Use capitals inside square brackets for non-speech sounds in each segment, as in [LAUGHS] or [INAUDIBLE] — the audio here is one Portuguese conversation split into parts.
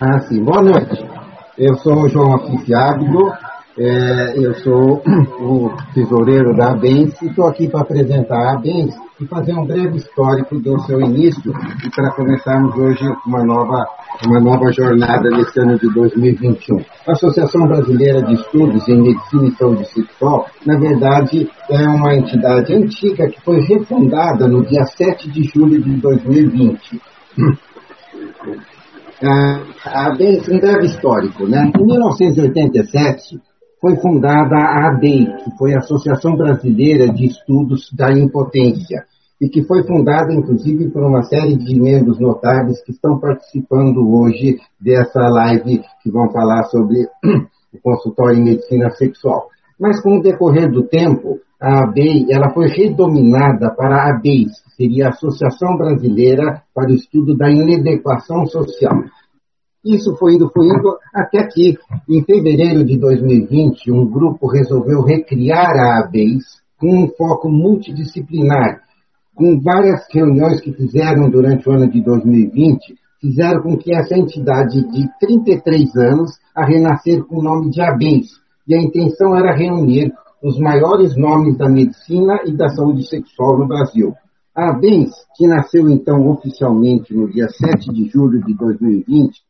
Ah, sim. Boa noite. Eu sou o João Afif Ábido, é, eu sou o tesoureiro da ABENS e estou aqui para apresentar a ABENS e fazer um breve histórico do seu início e para começarmos hoje uma nova, uma nova jornada nesse ano de 2021. A Associação Brasileira de Estudos em Medicina e Saúde Sexual, na verdade, é uma entidade antiga que foi refundada no dia 7 de julho de 2020. Ah, bem, um breve histórico, né? Em 1987, foi fundada a ABEI, que foi a Associação Brasileira de Estudos da Impotência, e que foi fundada, inclusive, por uma série de membros notáveis que estão participando hoje dessa live que vão falar sobre [CLEARS THROAT] o consultório em medicina sexual. Mas com o decorrer do tempo, a ABEI ela foi redominada para a ABEIS, que seria a Associação Brasileira para o Estudo da Inadequação Social. Isso foi indo, foi indo, até que, em fevereiro de 2020, um grupo resolveu recriar a ABEIS com um foco multidisciplinar, com várias reuniões que fizeram durante o ano de 2020, fizeram com que essa entidade de 33 anos a renascer com o nome de ABEIS. E a intenção era reunir os maiores nomes da medicina e da saúde sexual no Brasil. A ABEIS, que nasceu então oficialmente no dia 7 de julho de 2020,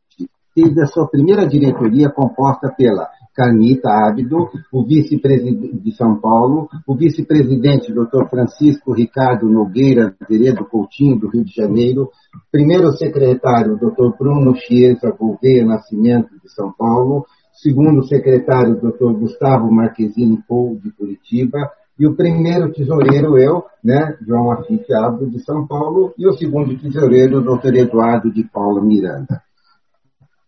teve a sua primeira diretoria composta pela Carnita Ábido, o vice-presidente de São Paulo, o vice-presidente Dr. Francisco Ricardo Nogueira Veredo Coutinho, do Rio de Janeiro, primeiro secretário Dr. Bruno Chiesa Gouveia Nascimento, de São Paulo, segundo secretário Dr. Gustavo Marquezine Pou, de Curitiba, e o primeiro tesoureiro eu, né, João Afif Ábido, de São Paulo, e o segundo tesoureiro, Dr. Eduardo de Paula Miranda.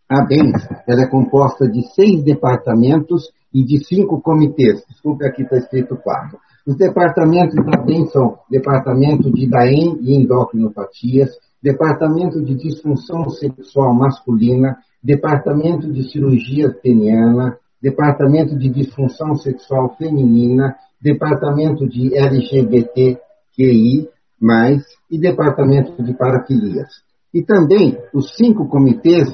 A BENS ela é composta de seis departamentos e de cinco comitês. Desculpe, aqui está escrito quatro. Os departamentos da BENS são Departamento de DAEM e Endocrinopatias, Departamento de Disfunção Sexual Masculina, Departamento de Cirurgia Peniana, Departamento de Disfunção Sexual Feminina, Departamento de LGBTQI+, e Departamento de Parafilias. E também os cinco comitês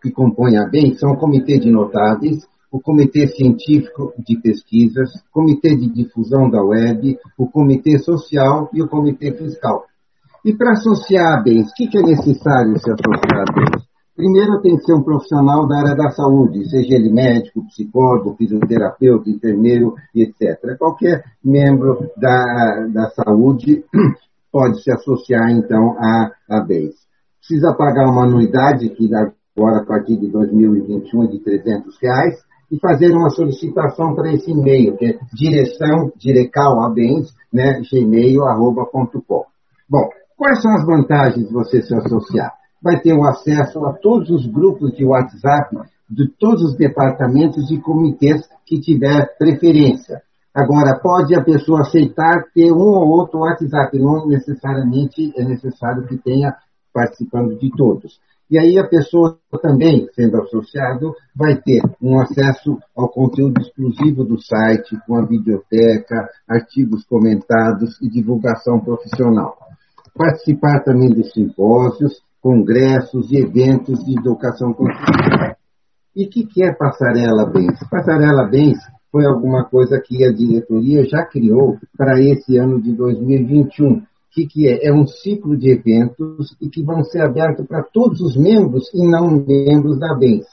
que compõem a BEM são o Comitê de Notáveis, o Comitê Científico de Pesquisas, o Comitê de Difusão da Web, o Comitê Social e o Comitê Fiscal. E para associar a BENS, o que, que é necessário se associar a BENS? Primeiro tem que ser um profissional da área da saúde, seja ele médico, psicólogo, fisioterapeuta, enfermeiro etc. Qualquer membro da, da saúde [CLEARS THROAT] pode se associar, então, à, à BENS. Precisa pagar uma anuidade, que agora a partir de 2021 de 300 reais, e fazer uma solicitação para esse e-mail, que é direção direcalabens, né, gmail.com. Bom, quais são as vantagens de você se associar? Vai ter o acesso a todos os grupos de WhatsApp de todos os departamentos e comitês que tiver preferência. Agora, pode a pessoa aceitar ter um ou outro WhatsApp, não necessariamente é necessário que tenha participando de todos. E aí a pessoa também, sendo associado, vai ter um acesso ao conteúdo exclusivo do site, com a biblioteca, artigos comentados e divulgação profissional. Participar também de simpósios, congressos e eventos de educação continental. E o que, que é Passarela Bens? Passarela Bens foi alguma coisa que a diretoria já criou para esse ano de 2021 que, que é? É um ciclo de eventos e que vão ser abertos para todos os membros e não membros da BENS.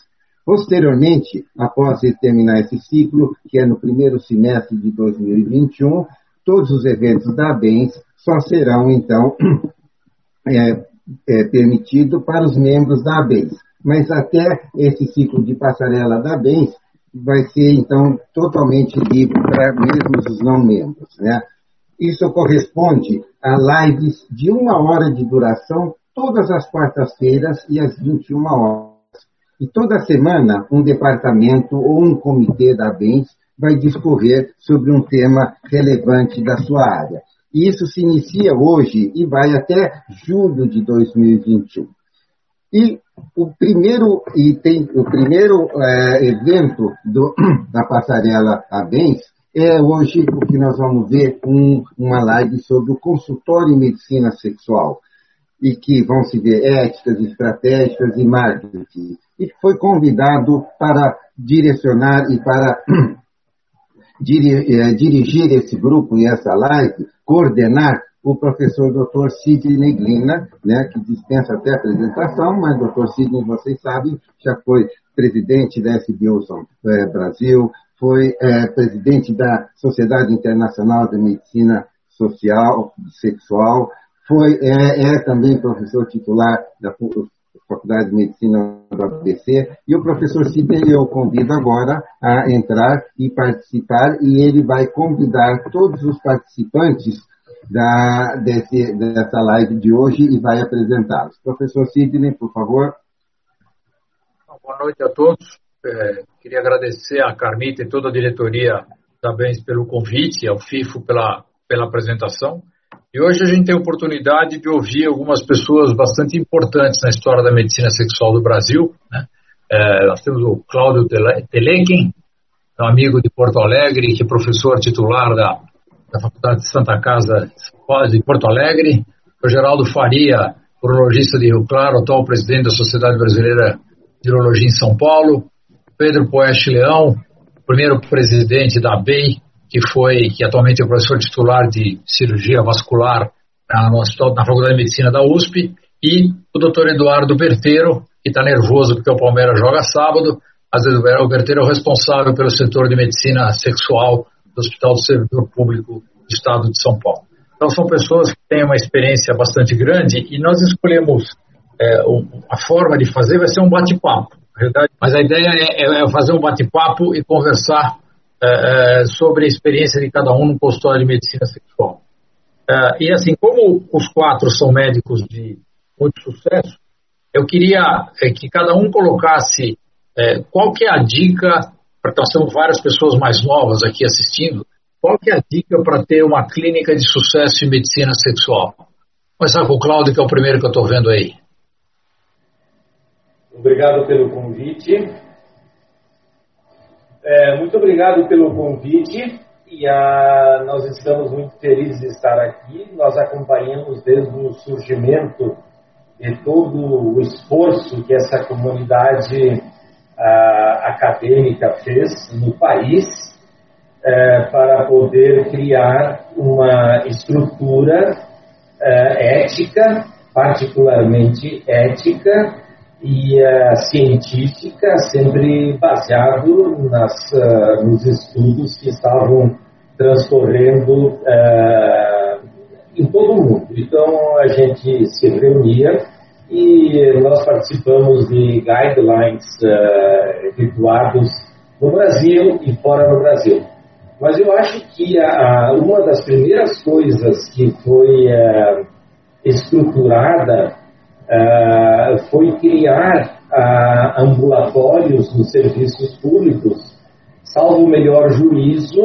Posteriormente, após terminar esse ciclo, que é no primeiro semestre de 2021, todos os eventos da BENS só serão, então, [CLEARS THROAT] é, é, permitidos para os membros da BENS. Mas até esse ciclo de passarela da BENS vai ser, então, totalmente livre para mesmo os não membros. Né? Isso corresponde a lives de uma hora de duração, todas as quartas-feiras e às 21 horas. E toda semana, um departamento ou um comitê da BENS vai discorrer sobre um tema relevante da sua área. E isso se inicia hoje e vai até julho de 2021. E o primeiro item, o primeiro é, evento do, [CLEARS THROAT] da passarela ABENS é hoje o que nós vamos ver um, uma live sobre o consultório em medicina sexual. e que vão se ver éticas, estratégicas e marketing. E foi convidado para direcionar e para [CLEARS THROAT] dirigir esse grupo e essa live, coordenar o professor Dr. Sidney Glina, né, que dispensa até apresentação, mas Dr. Sidney, vocês sabem, já foi presidente da SBUson é, Brasil, foi é, presidente da Sociedade Internacional de Medicina Social, Sexual, foi, é, é também professor titular da Faculdade de Medicina do ABC, e o professor Sidney eu convido agora a entrar e participar, e ele vai convidar todos os participantes da, desse, dessa live de hoje e vai apresentá-los. Professor Sidney, por favor. Boa noite a todos. É, queria agradecer a Carmita e toda a diretoria BENS pelo convite, ao FIFO pela, pela apresentação. E hoje a gente tem a oportunidade de ouvir algumas pessoas bastante importantes na história da medicina sexual do Brasil. Né? É, nós temos o Cláudio Telequim, um amigo de Porto Alegre, que é professor titular da da Faculdade de Santa Casa de Porto Alegre, o Geraldo Faria, urologista de Rio Claro, atual presidente da Sociedade Brasileira de Urologia em São Paulo, Pedro Poeste Leão, primeiro presidente da BEI, que foi, que atualmente é professor titular de cirurgia vascular na, na Faculdade de Medicina da USP, e o doutor Eduardo Berteiro, que está nervoso porque o Palmeiras joga sábado, vezes o Berteiro é o responsável pelo setor de medicina sexual do Hospital do Servidor Público do Estado de São Paulo. Então, são pessoas que têm uma experiência bastante grande e nós escolhemos é, a forma de fazer vai ser um bate-papo, mas a ideia é, é, é fazer um bate-papo e conversar é, é, sobre a experiência de cada um no consultório de medicina sexual. É, e assim, como os quatro são médicos de muito sucesso, eu queria que cada um colocasse qual que é a dica porque nós temos várias pessoas mais novas aqui assistindo, qual que é a dica para ter uma clínica de sucesso em medicina sexual? Começar com o Cláudio, que é o primeiro que eu estou vendo aí. Obrigado pelo convite. É, muito obrigado pelo convite e a, nós estamos muito felizes de estar aqui. Nós acompanhamos desde o surgimento de todo o esforço que essa comunidade acadêmica fez no país é, para poder criar uma estrutura é, ética, particularmente ética e científica, sempre baseado nas, uh, nos estudos que estavam transcorrendo uh, em todo o mundo. Então a gente se reunia e nós participamos de guidelines efetuados no Brasil e fora do Brasil. Mas eu acho que a, uma das primeiras coisas que foi estruturada foi criar uh, ambulatórios nos serviços públicos, salvo o melhor juízo,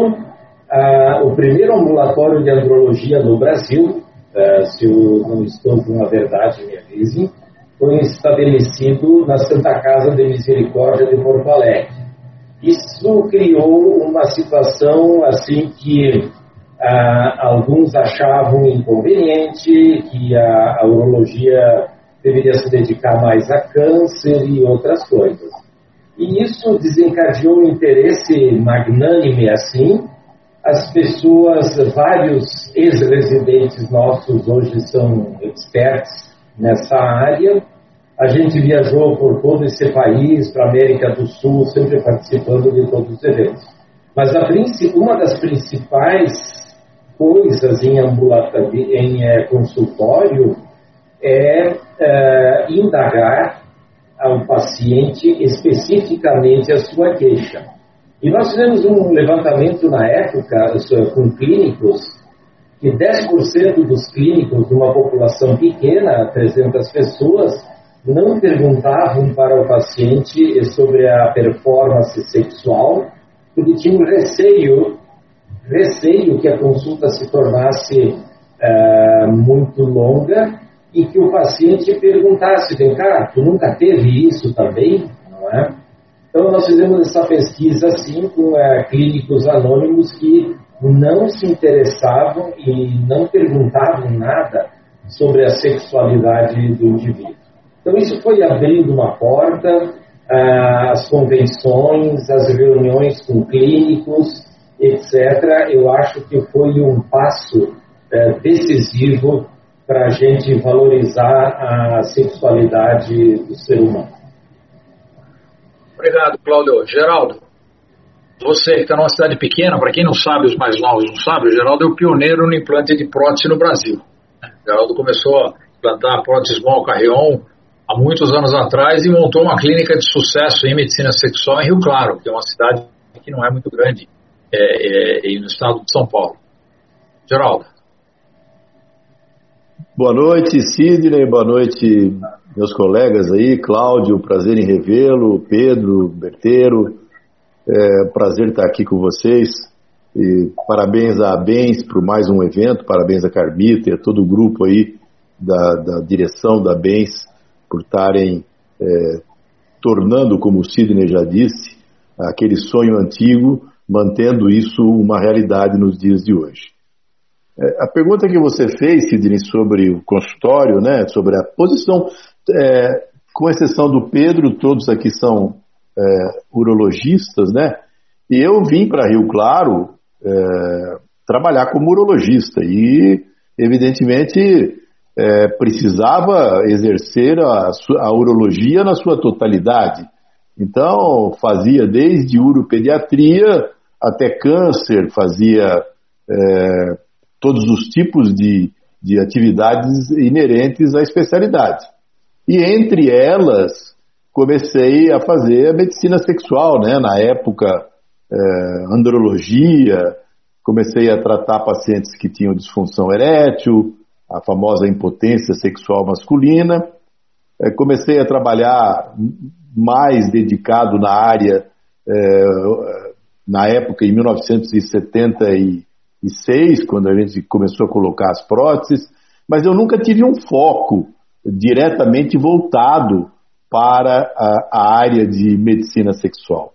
o primeiro ambulatório de andrologia no Brasil se eu não estou com a verdade, me avisem, foi estabelecido na Santa Casa de Misericórdia de Porto Alegre. Isso criou uma situação assim que uh, alguns achavam inconveniente, que a, a urologia deveria se dedicar mais a câncer e outras coisas. E isso desencadeou um interesse magnânime assim, as pessoas, vários ex-residentes nossos hoje são experts nessa área. A gente viajou por todo esse país, para a América do Sul, sempre participando de todos os eventos. Mas a, uma das principais coisas em, em é, consultório é, é indagar ao paciente especificamente a sua queixa. E nós fizemos um levantamento na época com clínicos, que 10% dos clínicos de uma população pequena, 300 pessoas, não perguntavam para o paciente sobre a performance sexual, porque tinham receio, receio que a consulta se tornasse uh, muito longa e que o paciente perguntasse, vem cá, tu nunca teve isso também? Não é? Então, nós fizemos essa pesquisa assim com é, clínicos anônimos que não se interessavam e não perguntavam nada sobre a sexualidade do indivíduo. Então, isso foi abrindo uma porta, as convenções, as reuniões com clínicos, etc. Eu acho que foi um passo é, decisivo para a gente valorizar a sexualidade do ser humano. Obrigado, Cláudio. Geraldo, você que está numa cidade pequena, para quem não sabe, os mais novos não sabem, o Geraldo é o pioneiro no implante de prótese no Brasil. O Geraldo começou a implantar prótese Small Carrion há muitos anos atrás e montou uma clínica de sucesso em medicina sexual em Rio Claro, que é uma cidade que não é muito grande é, é, no estado de São Paulo. Geraldo. Boa noite, Sidney, boa noite, meus colegas aí, Cláudio, prazer em revê-lo, Pedro, Berteiro, é, prazer estar aqui com vocês. E parabéns a Bens por mais um evento, parabéns a Carmita e a todo o grupo aí da, da direção da Bens por estarem é, tornando, como o Sidney já disse, aquele sonho antigo, mantendo isso uma realidade nos dias de hoje. É, a pergunta que você fez, Sidney, sobre o consultório, né, sobre a posição, é, com exceção do Pedro, todos aqui são é, urologistas, né? E eu vim para Rio Claro é, trabalhar como urologista e, evidentemente, é, precisava exercer a, a, urologia na sua totalidade. Então, fazia desde uropediatria até câncer, fazia é, todos os tipos de, de atividades inerentes à especialidade. E entre elas, comecei a fazer a medicina sexual, né? na época, é, andrologia, comecei a tratar pacientes que tinham disfunção erétil, a famosa impotência sexual masculina. É, comecei a trabalhar mais dedicado na área, é, na época, em 1976, quando a gente começou a colocar as próteses, mas eu nunca tive um foco diretamente voltado para a, a área de medicina sexual.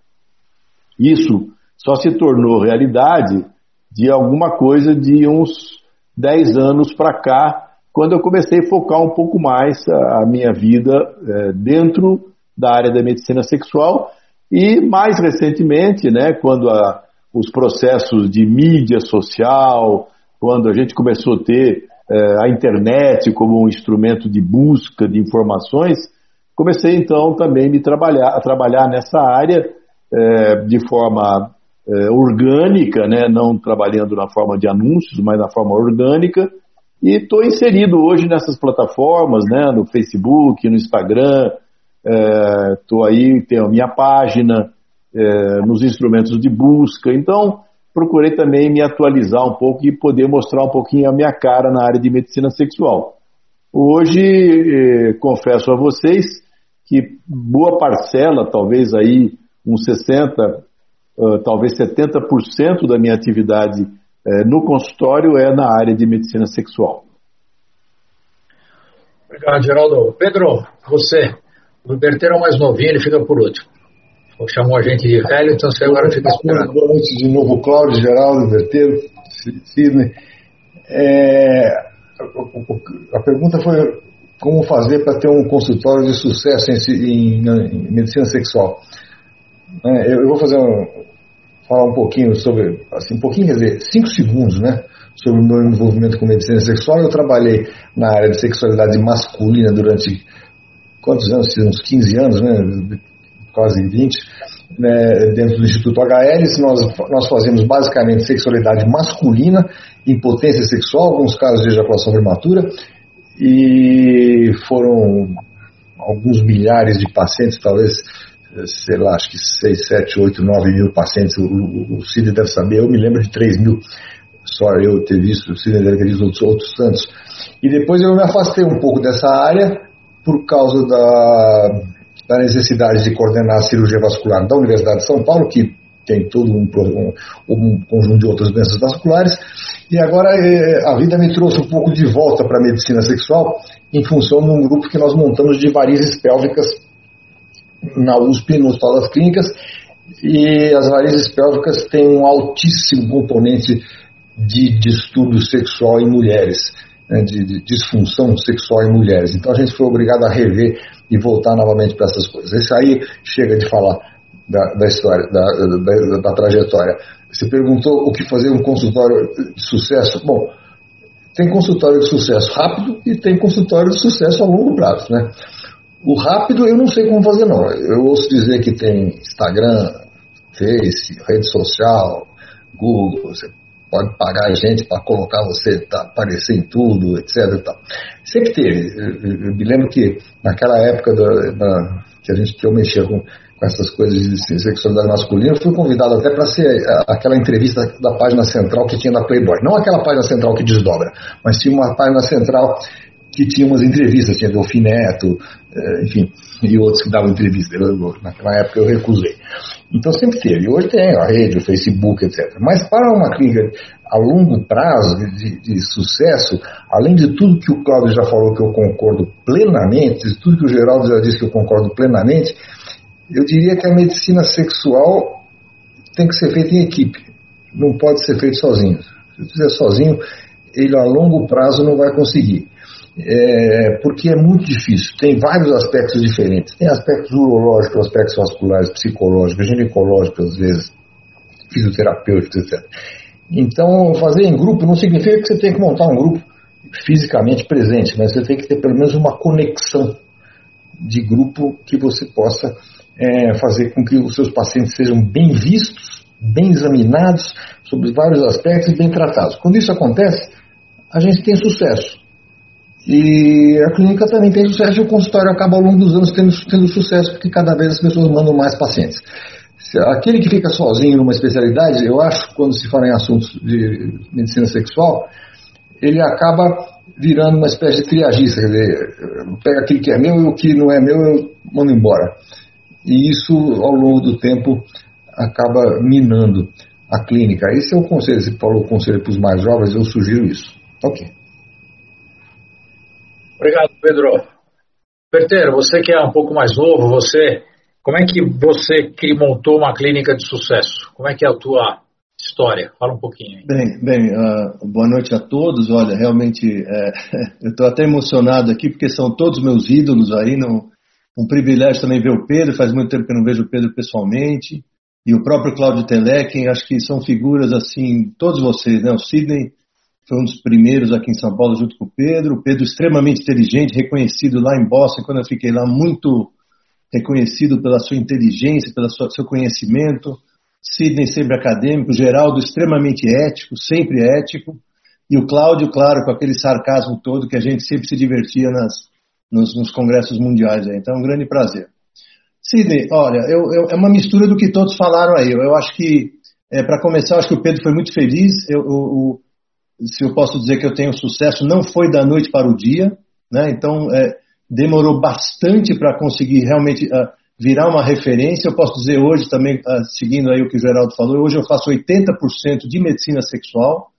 Isso só se tornou realidade de alguma coisa de uns 10 anos para cá, quando eu comecei a focar um pouco mais a, a minha vida é, dentro da área da medicina sexual e mais recentemente, né, quando a, os processos de mídia social, quando a gente começou a ter é, a internet como um instrumento de busca de informações, comecei então também me trabalhar, a trabalhar nessa área é, de forma é, orgânica, né, não trabalhando na forma de anúncios, mas na forma orgânica. E estou inserido hoje nessas plataformas, né, no Facebook, no Instagram, estou aí, tenho a minha página, é, nos instrumentos de busca. Então, procurei também me atualizar um pouco e poder mostrar um pouquinho a minha cara na área de medicina sexual. Hoje, é, confesso a vocês que boa parcela, talvez aí uns 60, uh, talvez 70% da minha atividade uh, no consultório é na área de medicina sexual. Obrigado, Geraldo. Pedro, você, o Berteiro é o mais novinho, ele fica por último. Chamou a gente de velho, então você agora fica esperando. Boa noite de novo, Cláudio, Geraldo, Berteiro, Sidney. É, a pergunta foi como fazer para ter um consultório de sucesso em, em, em medicina sexual. É, eu, eu, vou fazer um, falar um pouquinho sobre, assim, um pouquinho, quer dizer, cinco segundos, né? Sobre o meu envolvimento com medicina sexual. Eu trabalhei na área de sexualidade masculina durante quantos anos? Uns 15 anos, né? Quase 20. Né, dentro do Instituto HL, nós, nós fazemos basicamente sexualidade masculina, impotência sexual, alguns casos de ejaculação prematura, e foram alguns milhares de pacientes, talvez sei lá, acho que 6, 7, 8, 9 mil pacientes, o, o, o Cid deve saber, eu me lembro de 3 mil, só eu ter visto, o Cid deve ter visto outros, outros tantos. E depois eu me afastei um pouco dessa área por causa da, da necessidade de coordenar a cirurgia vascular da Universidade de São Paulo, que tem todo um, um, um conjunto de outras doenças vasculares, e agora eh, a vida me trouxe um pouco de volta para a medicina sexual em função de um grupo que nós montamos de varizes pélvicas na USP, no Hospital das Clínicas, e as varizes pélvicas têm um altíssimo componente de distúrbio sexual em mulheres. Né, de, disfunção sexual em mulheres. Então a gente foi obrigado a rever e voltar novamente para essas coisas. Esse aí chega de falar da, da história, da, da, da, trajetória. Você perguntou o que fazer um consultório de sucesso. Bom, tem consultório de sucesso rápido e tem consultório de sucesso a longo prazo, né? O rápido eu não sei como fazer não. Eu ouço dizer que tem Instagram, Face, rede social, Google, você pode pagar gente para colocar você, tá, aparecer em tudo, etc. Sempre teve. Eu, eu, me lembro que naquela época da, da, que, a gente, que eu mexia com, com essas coisas de sexualidade masculina, eu fui convidado até para ser aquela entrevista da página central que tinha na Playboy. Não aquela página central que desdobra, mas tinha uma página central que tinha umas entrevistas, tinha Delfim Neto, eh, enfim, e outros que davam entrevista. Eu, naquela época eu recusei. Então sempre teve. Hoje tem a rede, o Facebook, etc. Mas para uma clínica a longo prazo de, de, sucesso, além de tudo que o Cláudio já falou que eu concordo plenamente, de tudo que o Geraldo já disse que eu concordo plenamente, eu diria que a medicina sexual tem que ser feita em equipe. Não pode ser feito sozinho. Se fizer sozinho, ele a longo prazo não vai conseguir é, porque é muito difícil. Tem vários aspectos diferentes. Tem aspectos urológicos, aspectos vasculares, psicológicos, ginecológicos, às vezes, fisioterapêuticos, etc. Então, fazer em grupo não significa que você tem que montar um grupo fisicamente presente, mas você tem que ter pelo menos uma conexão de grupo que você possa é, fazer com que os seus pacientes sejam bem vistos, bem examinados sobre vários aspectos e bem tratados. Quando isso acontece, a gente tem sucesso. E a clínica também tem sucesso e o consultório acaba ao longo dos anos tendo, tendo sucesso porque cada vez as pessoas mandam mais pacientes. Aquele que fica sozinho numa especialidade, eu acho, quando se fala em assuntos de medicina sexual, ele acaba virando uma espécie de triagista, quer dizer, pega aquilo que é meu e o que não é meu eu mando embora. E isso, ao longo do tempo, acaba minando a clínica. Esse é o conselho, você falou o conselho para os mais jovens, eu sugiro isso. Ok. Obrigado, Pedro. Berteiro, você que é um pouco mais novo, você, como é que você que montou uma clínica de sucesso? Como é que é a tua história? Fala um pouquinho. Aí. Bem, bem uh, boa noite a todos. Olha, realmente, é, [LAUGHS] eu estou até emocionado aqui porque são todos meus ídolos aí. Não, um privilégio também ver o Pedro. Faz muito tempo que eu não vejo o Pedro pessoalmente. E o próprio Cláudio Telequem, acho que são figuras assim, todos vocês, né? O Sidney foi um dos primeiros aqui em São Paulo junto com o Pedro. O Pedro extremamente inteligente, reconhecido lá em Boston, quando eu fiquei lá, muito reconhecido pela sua inteligência, pelo seu conhecimento. Sidney sempre acadêmico, Geraldo extremamente ético, sempre ético. E o Cláudio, claro, com aquele sarcasmo todo que a gente sempre se divertia nas, nos, nos congressos mundiais. Então, é um grande prazer. Sidney, olha, eu, eu, é uma mistura do que todos falaram aí. Eu, eu acho que, é, para começar, acho que o Pedro foi muito feliz. Eu, se eu posso dizer que eu tenho sucesso, não foi da noite para o dia, né? Então é, demorou bastante para conseguir realmente uh, virar uma referência. Eu posso dizer hoje também, uh, seguindo aí o que o Geraldo falou, hoje eu faço 80% de medicina sexual.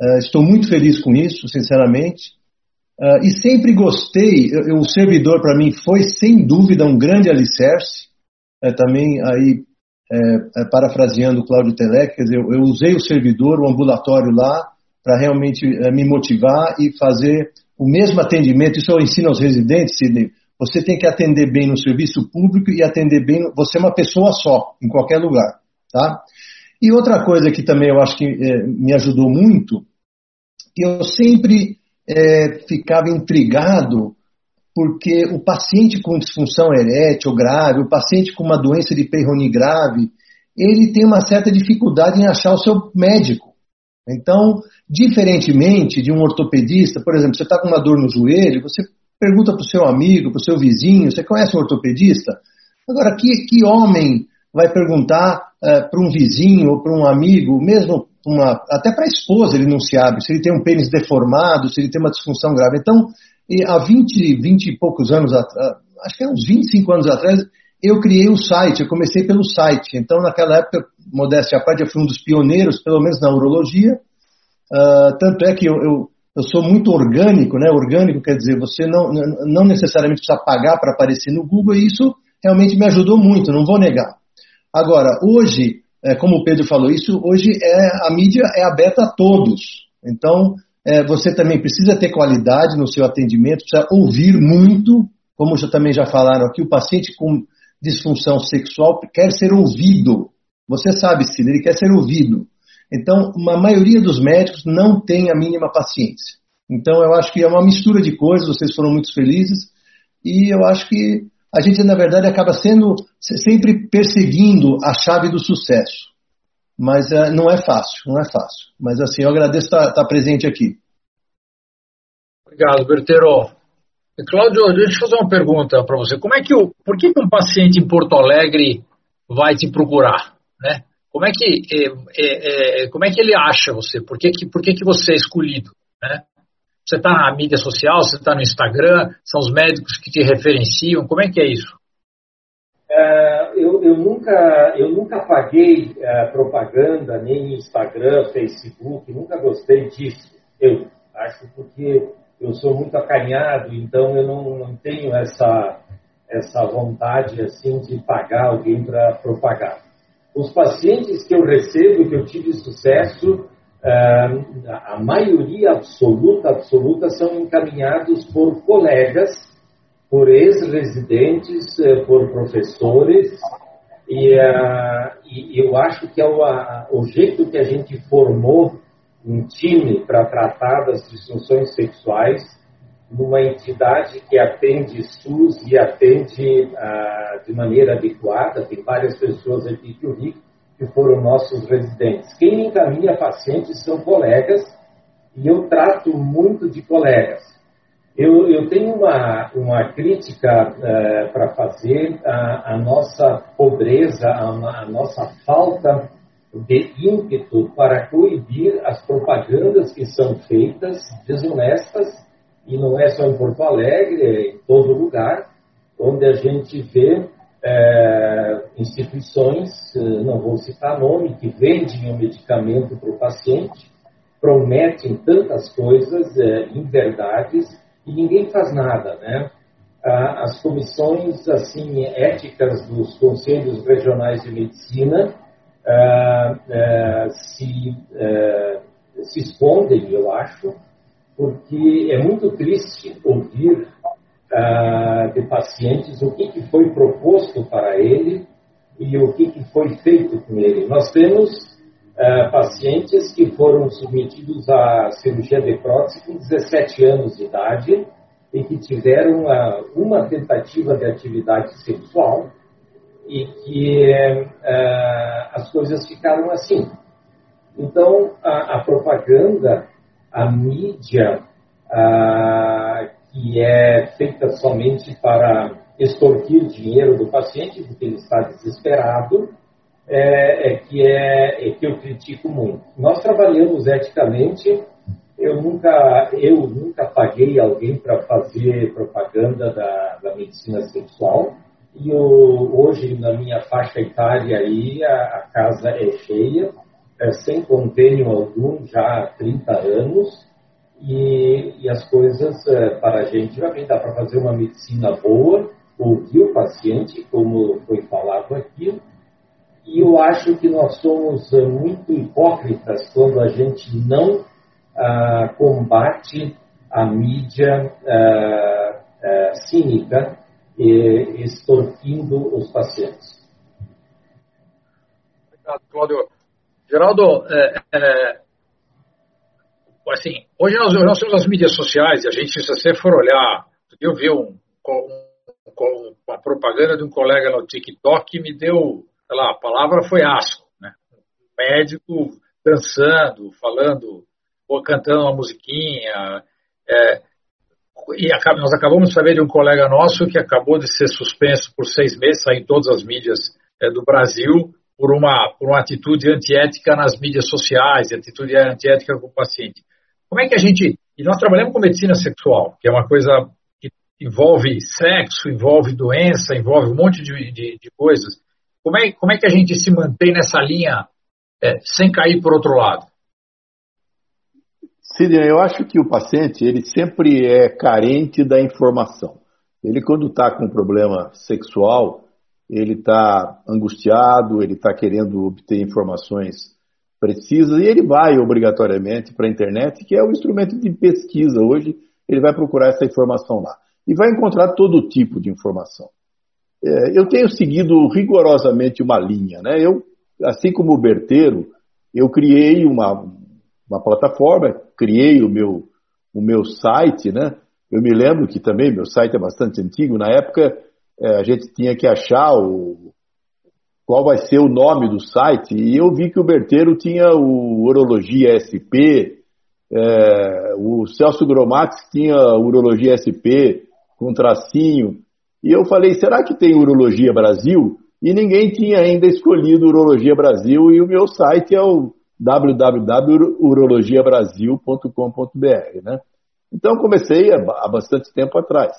Uh, estou muito feliz com isso, sinceramente. e sempre gostei. Eu, o servidor para mim foi sem dúvida um grande alicerce. também aí é, é, parafraseando o Cláudio Telec, quer dizer, eu, eu usei o servidor, o ambulatório lá, para realmente é, me motivar e fazer o mesmo atendimento. Isso eu ensino aos residentes, Sidney. Você tem que atender bem no serviço público e atender bem. Você é uma pessoa só, em qualquer lugar. Tá? E outra coisa que também eu acho que é, me ajudou muito, eu sempre é, ficava intrigado porque o paciente com disfunção erétil grave, o paciente com uma doença de Peyronie grave, ele tem uma certa dificuldade em achar o seu médico. Então, diferentemente de um ortopedista, por exemplo, você está com uma dor no joelho, você pergunta para o seu amigo, para o seu vizinho, você conhece um ortopedista? Agora, que, que homem vai perguntar uh, para um vizinho ou para um amigo, mesmo uma, até para a esposa ele não se abre, se ele tem um pênis deformado, se ele tem uma disfunção grave. Então, há 20, 20 e poucos anos atrás, acho que é uns 25 anos atrás, eu criei o um site, eu comecei pelo site. Então, naquela época, modéstia à parte, eu fui um dos pioneiros, pelo menos na urologia. Uh, tanto é que eu, eu, eu, sou muito orgânico, né? Orgânico quer dizer, você não, não necessariamente precisa pagar para aparecer no Google, e isso realmente me ajudou muito, não vou negar. Agora, hoje, é, como o Pedro falou, isso hoje é a mídia é aberta a todos. Então, é, você também precisa ter qualidade no seu atendimento, precisa ouvir muito, como já, também já falaram aqui, o paciente com disfunção sexual quer ser ouvido. Você sabe, Cida, ele quer ser ouvido. Então, a maioria dos médicos não tem a mínima paciência. Então, eu acho que é uma mistura de coisas, vocês foram muito felizes, e eu acho que a gente, na verdade, acaba sendo sempre perseguindo a chave do sucesso. Mas uh, não é fácil, não é fácil. Mas assim, eu agradeço estar, estar presente aqui. Obrigado, Bertero. Cláudio, deixa eu fazer uma pergunta para você. Como é que o, por que um paciente em Porto Alegre vai te procurar, né? Como é que, é, é, é, como é que ele acha você? Por que, que, por que, que você é escolhido, né? Você está na mídia social, você está no Instagram, são os médicos que te referenciam, como é que é isso? É, eu, eu, nunca, eu nunca paguei uh, propaganda, nem Instagram, Facebook, nunca gostei disso. Eu acho porque eu sou muito acanhado, então eu não, não tenho essa, essa vontade assim de pagar alguém para propagar. Os pacientes que eu recebo, que eu tive sucesso, a maioria absoluta, absoluta, são encaminhados por colegas, por ex-residentes, eh, por professores, e, e, eu acho que é o, o jeito que a gente formou um time para tratar das disfunções sexuais numa entidade que atende SUS e atende ah, de maneira adequada, tem várias pessoas aqui que o Rico que foram nossos residentes. Quem encaminha pacientes são colegas e eu trato muito de colegas. Eu, eu tenho uma, uma crítica uh, para fazer à, nossa pobreza, à, nossa falta de ímpeto para coibir as propagandas que são feitas desonestas, e não é só em Porto Alegre, é em todo lugar, onde a gente vê é, instituições, é, não vou citar nome, que vendem o medicamento para o paciente, prometem tantas coisas, é, inverdades, e ninguém faz nada, né? As comissões assim éticas dos conselhos regionais de medicina ah, ah, se, se escondem, eu acho, porque é muito triste ouvir uh, de pacientes, o que, que foi proposto para ele e o que, que foi feito com ele. Nós temos uh, pacientes que foram submetidos à cirurgia de prótese com 17 anos de idade e que tiveram uh, uma tentativa de atividade sexual e que as coisas ficaram assim. Então, a, a propaganda, a mídia, que é feita somente para extorquir dinheiro do paciente, porque ele está desesperado, é, é, que, é, é, que eu critico muito. Nós trabalhamos eticamente, eu nunca, eu nunca paguei alguém para fazer propaganda da, da medicina sexual, e eu, hoje, na minha faixa etária, aí, a, a casa é cheia, é, sem convênio algum, já há 30 anos, e, e as coisas é, para a gente também dá para fazer uma medicina boa, ouvir o paciente, como foi falado aqui, e eu acho que nós somos é, muito hipócritas quando a gente não ah, combate a mídia ah, ah, cínica e extorquindo os pacientes. Obrigado, Cláudio. Geraldo, é, é, assim, hoje nós, nós temos as mídias sociais e a gente, se você for olhar, eu vi um, um, uma propaganda de um colega no TikTok que me deu, sei lá, a palavra foi asco, né? Um médico dançando, falando, ou cantando uma musiquinha, é, e nós acabamos de saber de um colega nosso que acabou de ser suspenso por seis meses, sair em todas as mídias é, do Brasil, por uma, por uma atitude antiética nas mídias sociais, atitude antiética com o paciente. Como é que a gente. E nós trabalhamos com medicina sexual, que é uma coisa que envolve sexo, envolve doença, envolve um monte de, de, de coisas. Como é, como é que a gente se mantém nessa linha é, sem cair por outro lado? Sidney, eu acho que o paciente ele sempre é carente da informação. Ele, quando está com um problema sexual, ele está angustiado, ele está querendo obter informações precisa, e ele vai obrigatoriamente para a internet, que é um instrumento de pesquisa hoje, ele vai procurar essa informação lá. E vai encontrar todo tipo de informação. É, eu tenho seguido rigorosamente uma linha, né? Eu, assim como o Berteiro, eu criei uma, uma plataforma, criei o meu, o meu site, né? Eu me lembro que também meu site é bastante antigo. Na época, é, a gente tinha que achar o, qual vai ser o nome do site, e eu vi que o Berteiro tinha o Urologia SP, é, o Celso Gromatis tinha Urologia SP com tracinho, e eu falei, será que tem Urologia Brasil? E ninguém tinha ainda escolhido Urologia Brasil, e o meu site é o www.urologiabrasil.com.br, né? Então comecei há bastante tempo atrás.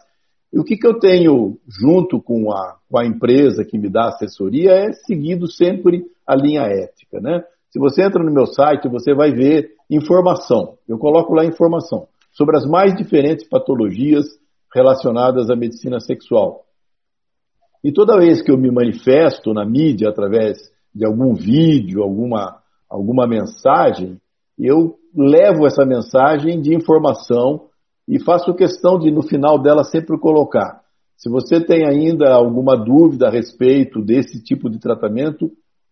E o que, que eu tenho junto com a, com a empresa que me dá assessoria é seguido sempre a linha ética, né? Se você entra no meu site, você vai ver informação. Eu coloco lá informação sobre as mais diferentes patologias relacionadas à medicina sexual. E toda vez que eu me manifesto na mídia através de algum vídeo, alguma, alguma mensagem, eu levo essa mensagem de informação e faço questão de, no final dela, sempre colocar. Se você tem ainda alguma dúvida a respeito desse tipo de tratamento,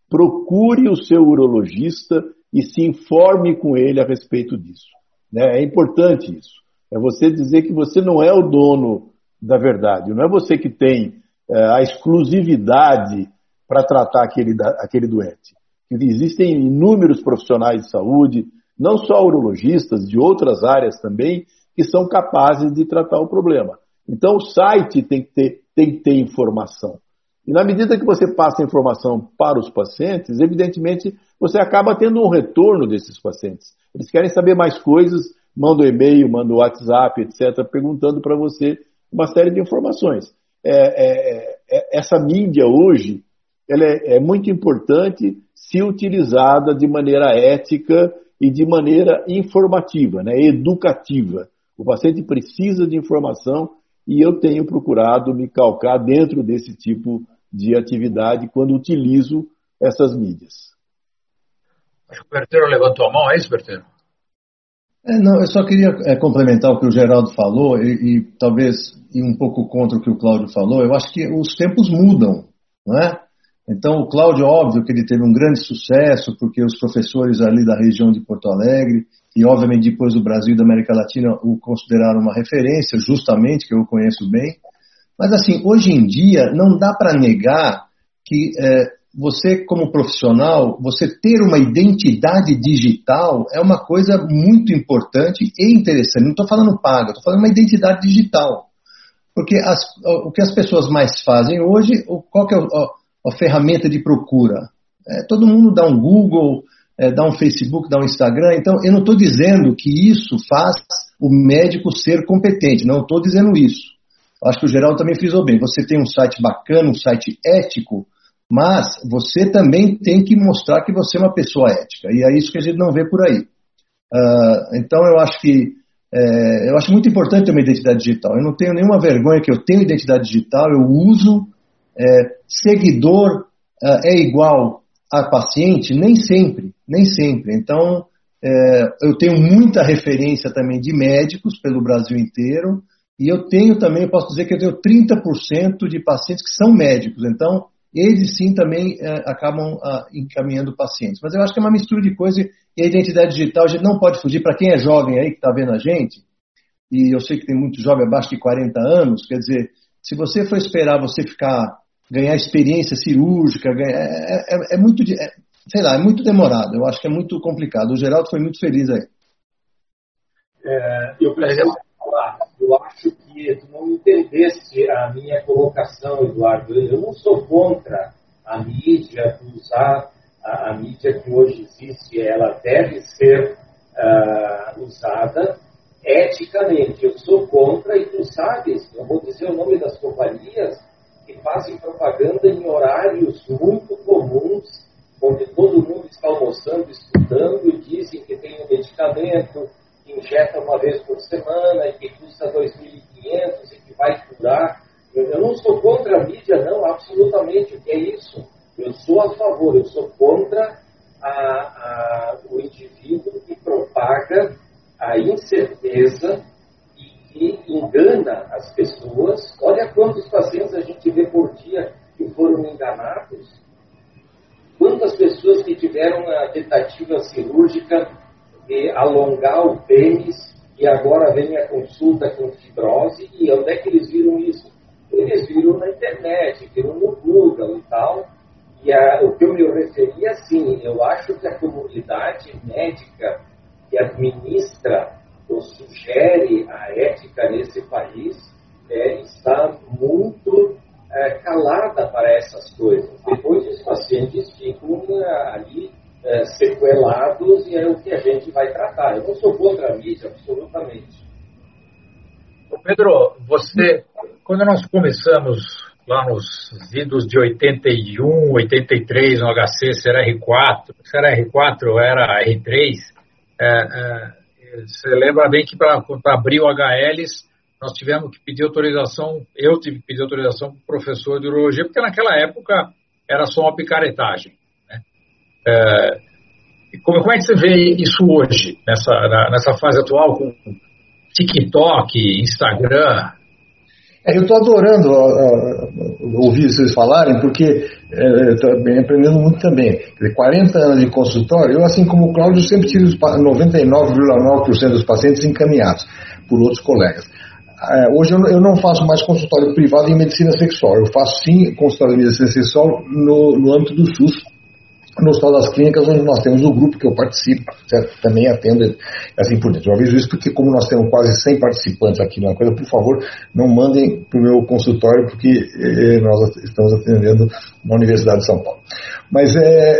procure o seu urologista e se informe com ele a respeito disso. Né? É importante isso. É você dizer que você não é o dono da verdade, não é você que tem é, a exclusividade para tratar aquele, aquele doente. Existem inúmeros profissionais de saúde, não só urologistas, de outras áreas também, que são capazes de tratar o problema. Então, o site tem que ter, tem que ter informação. E na medida que você passa informação para os pacientes, evidentemente você acaba tendo um retorno desses pacientes. Eles querem saber mais coisas, mandam e-mail, mandam WhatsApp, etc., perguntando para você uma série de informações. É, é, é, essa mídia hoje ela é, é muito importante se utilizada de maneira ética e de maneira informativa, né, educativa. O paciente precisa de informação e eu tenho procurado me calcar dentro desse tipo de atividade quando utilizo essas mídias. Acho que o Berteiro levantou a mão, é isso, Berteiro? É, não, eu só queria é, complementar o que o Geraldo falou e, e, talvez ir um pouco contra o que o Cláudio falou. Eu acho que os tempos mudam, não é? Então, o Cláudio, óbvio que ele teve um grande sucesso, porque os professores ali da região de Porto Alegre e obviamente depois do Brasil e da América Latina o consideraram uma referência, justamente, que eu conheço bem. Mas assim, hoje em dia não dá para negar que é, você como profissional, você ter uma identidade digital é uma coisa muito importante e interessante. Não estou falando paga, estou falando uma identidade digital. Porque as, o que as pessoas mais fazem hoje, qual que é a, a ferramenta de procura? É, todo mundo dá um Google, é, dá um Facebook, dá um Instagram. Então, eu não estou dizendo que isso faz o médico ser competente, não estou dizendo isso. Acho que o Geraldo também frisou bem. Você tem um site bacana, um site ético, mas você também tem que mostrar que você é uma pessoa ética. E é isso que a gente não vê por aí. Uh, então, eu acho que é, eu acho muito importante ter uma identidade digital. Eu não tenho nenhuma vergonha que eu tenho identidade digital, eu uso. É, seguidor uh, é igual a paciente? Nem sempre, nem sempre. Então, é, eu tenho muita referência também de médicos pelo Brasil inteiro, e eu tenho também, eu posso dizer que eu tenho 30% de pacientes que são médicos, então eles sim também é, acabam a, encaminhando pacientes. Mas eu acho que é uma mistura de coisa e a identidade digital a gente não pode fugir. Para quem é jovem aí que está vendo a gente, e eu sei que tem muito jovem abaixo de 40 anos, quer dizer, se você for esperar você ficar ganhar experiência cirúrgica, ganhar, é, é, é muito, é, sei lá, é muito demorado. Eu acho que é muito complicado. O Geraldo foi muito feliz aí. É, eu preciso falar, eu acho que tu não entendeste a minha colocação, Eduardo. Eu não sou contra a mídia, usar a, a mídia que hoje existe, ela deve ser uh, usada eticamente. Eu sou contra, e tu sabes, eu vou dizer o nome das companhias, que fazem propaganda em horários muito comuns, onde todo mundo está almoçando, estudando, e dizem que tem um medicamento que injeta uma vez por semana e que custa 2.500 e que vai curar. Eu não sou contra a mídia, não, absolutamente. O que é isso? Eu sou a favor, eu sou contra a, a, o indivíduo que propaga a incerteza engana as pessoas. Olha quantos pacientes a gente vê por dia que foram enganados. Quantas pessoas que tiveram a tentativa cirúrgica de alongar o pênis e agora vem a consulta com fibrose e onde é que eles viram isso? Eles viram na internet, viram no Google e tal. E a, o que eu me referi, assim, eu acho que a comunidade médica que administra ou sugere ética nesse país é, está muito é, calada para essas coisas. Depois os pacientes ficam é, ali é, sequelados e é o que a gente vai tratar. Eu não sou contra a mídia, absolutamente. Pedro, você, quando nós começamos lá nos idos de 81, 83 no HC, se era R4, se era R4 ou era R3, é, é, você lembra bem que para abrir o HLs, nós tivemos que pedir autorização, eu tive que pedir autorização para o professor de urologia, porque naquela época era só uma picaretagem. Né? É, como, como, é que você vê isso hoje, nessa, na, nessa fase atual, com TikTok, Instagram? É, eu estou adorando ouvir vocês falarem, porque é, estou aprendendo muito também. 40 anos de consultório, eu, assim como o Cláudio, sempre tive 99,9% dos pacientes encaminhados por outros colegas. É, hoje eu, não faço mais consultório privado em medicina sexual, eu faço sim consultório de medicina sexual no, no âmbito do SUS, no Hospital das Clínicas, onde nós temos o grupo que eu participo, certo? também atendo assim por dentro. Eu aviso isso porque, como nós temos quase 100 participantes aqui na coisa, por favor, não mandem para o meu consultório, porque eh, nós estamos atendendo na Universidade de São Paulo. Mas, é,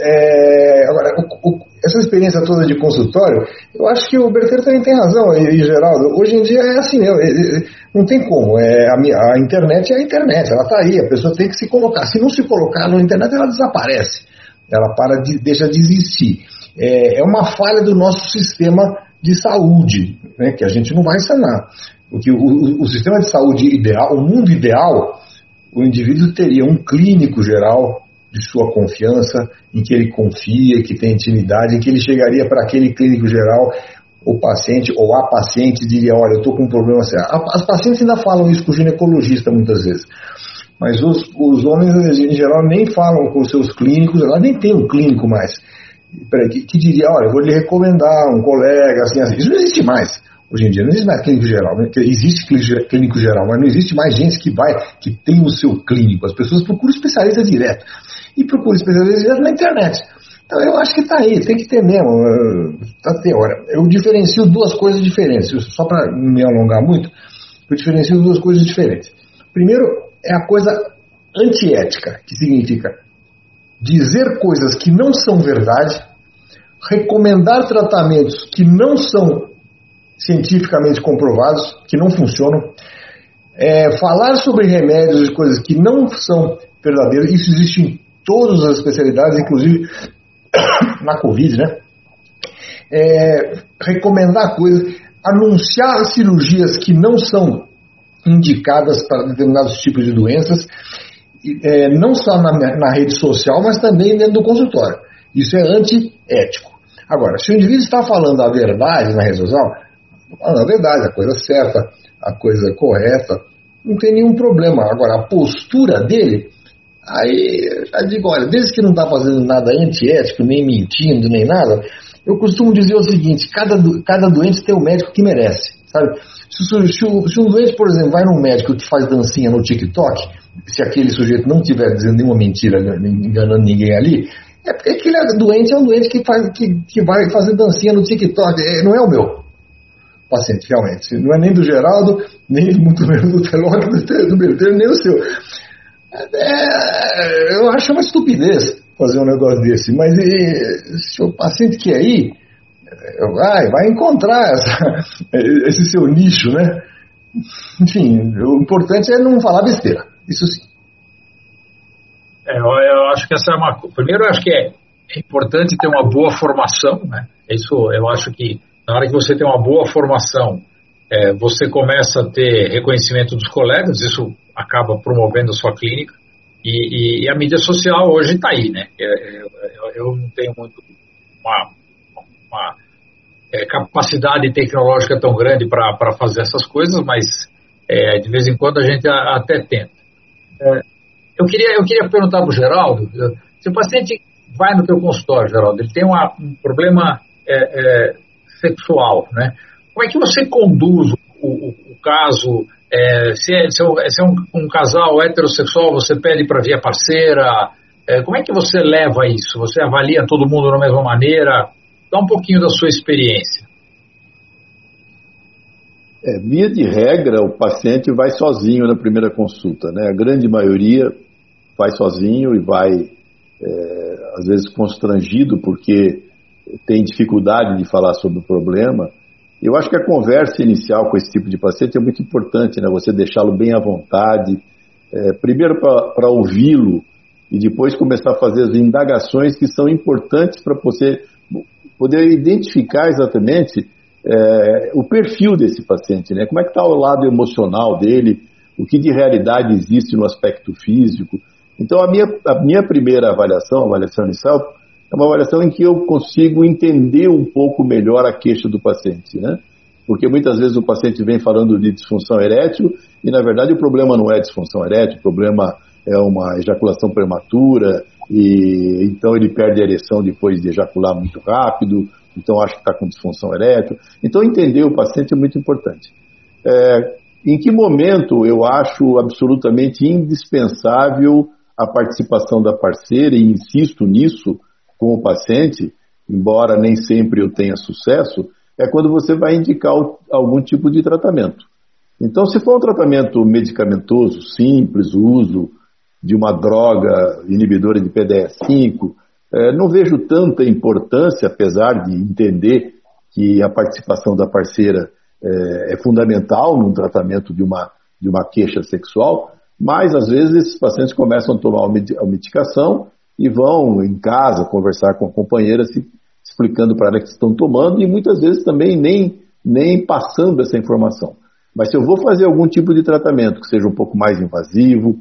é agora, o, o, essa experiência toda de consultório, eu acho que o Berteiro também tem razão, e, e Geraldo, hoje em dia é assim mesmo, não tem como, é, a, a internet é a internet, ela está aí, a pessoa tem que se colocar, se não se colocar na internet, ela desaparece ela para de, deixa de existir. É, é uma falha do nosso sistema de saúde, né, que a gente não vai sanar. Porque o, o, o sistema de saúde ideal, o mundo ideal, o indivíduo teria um clínico geral de sua confiança, em que ele confia, que tem intimidade, em que ele chegaria para aquele clínico geral, o paciente ou a paciente diria, olha, eu estou com um problema sério. As pacientes ainda falam isso com o ginecologista muitas vezes. Mas os, os homens, em geral, nem falam com seus clínicos, ela nem tem um clínico mais. Que, que diria, olha, eu vou lhe recomendar um colega, assim, assim. Isso não existe mais. Hoje em dia não existe mais clínico geral. Né? Existe clínico geral, mas não existe mais gente que vai, que tem o seu clínico. As pessoas procuram especialista direto. E procuram especialista direto na internet. Então eu acho que está aí, tem que ter mesmo. Tá ter hora. Eu diferencio duas coisas diferentes. Só para me alongar muito, eu diferencio duas coisas diferentes. Primeiro, é a coisa antiética, que significa dizer coisas que não são verdade, recomendar tratamentos que não são cientificamente comprovados, que não funcionam, é, falar sobre remédios e coisas que não são verdadeiras, isso existe em todas as especialidades, inclusive [COUGHS] na Covid, né? É, recomendar coisas, anunciar cirurgias que não são indicadas para determinados tipos de doenças, é, não só na, na, rede social, mas também dentro do consultório. Isso é antiético. Agora, se o indivíduo está falando a verdade na rede social, falando a verdade, a coisa certa, a coisa correta, não tem nenhum problema. Agora, a postura dele, aí já digo, olha, desde que não está fazendo nada antiético, nem mentindo, nem nada, eu costumo dizer o seguinte: cada, cada doente tem o médico que merece, sabe? Se, se, se, um doente, por exemplo, vai num médico que faz dancinha no TikTok, se aquele sujeito não estiver dizendo nenhuma mentira, enganando ninguém ali, é porque aquele doente é um doente que, faz, que, que vai fazer dancinha no TikTok. É, não é o meu paciente, realmente. Não é nem do Geraldo, nem muito [LAUGHS] menos do Teloc, do, do Berteiro, nem o seu. É, eu acho uma estupidez fazer um negócio desse, mas e, se o paciente quer ir, vai, vai encontrar essa, [LAUGHS] esse seu nicho, né? Enfim, o importante é não falar besteira, isso sim. É, eu acho que essa é uma. Primeiro, eu acho que é, é importante ter uma boa formação, né? Isso, eu acho que na hora que você tem uma boa formação, é, você começa a ter reconhecimento dos colegas, isso acaba promovendo a sua clínica. E, e, e a mídia social hoje está aí, né? Eu, eu, eu, não tenho muito uma, uma é, capacidade tecnológica tão grande para fazer essas coisas, mas é, de vez em quando a gente a, até tenta. É, eu, queria, eu queria perguntar para o Geraldo, se o paciente vai no teu consultório, Geraldo, ele tem uma, um problema é, é, sexual, né? Como é que você conduz o, o, o caso? É, se é, se é, se é um, um, casal heterossexual, você pede para via parceira? É, como é que você leva isso? Você avalia todo mundo da mesma maneira? Dá um pouquinho da sua experiência. É, via de regra, o paciente vai sozinho na primeira consulta, né? A grande maioria vai sozinho e vai, é, às vezes, constrangido porque tem dificuldade de falar sobre o problema. Eu acho que a conversa inicial com esse tipo de paciente é muito importante, né? Você deixá-lo bem à vontade, é, primeiro para ouvi-lo e depois começar a fazer as indagações que são importantes para você poder identificar exatamente é, o perfil desse paciente, né? Como é que está o lado emocional dele, o que de realidade existe no aspecto físico. Então, a minha, a minha primeira avaliação, a avaliação inicial, é uma avaliação em que eu consigo entender um pouco melhor a queixa do paciente, né? Porque muitas vezes o paciente vem falando de disfunção erétil e, na verdade, o problema não é disfunção erétil, o problema é uma ejaculação prematura e então ele perde a ereção depois de ejacular muito rápido, então acho que está com disfunção erétil. Então entender o paciente é muito importante. É, em que momento eu acho absolutamente indispensável a participação da parceira e insisto nisso com o paciente, embora nem sempre eu tenha sucesso, é quando você vai indicar algum tipo de tratamento. Então, se for um tratamento medicamentoso, simples, uso de uma droga inibidora de PDE5, é, não vejo tanta importância, apesar de entender que a participação da parceira é, é fundamental no tratamento de uma, de uma queixa sexual, mas às vezes esses pacientes começam a tomar a medicação e vão em casa conversar com a companheira, se, explicando para ela que estão tomando e muitas vezes também nem, nem passando essa informação. Mas se eu vou fazer algum tipo de tratamento que seja um pouco mais invasivo,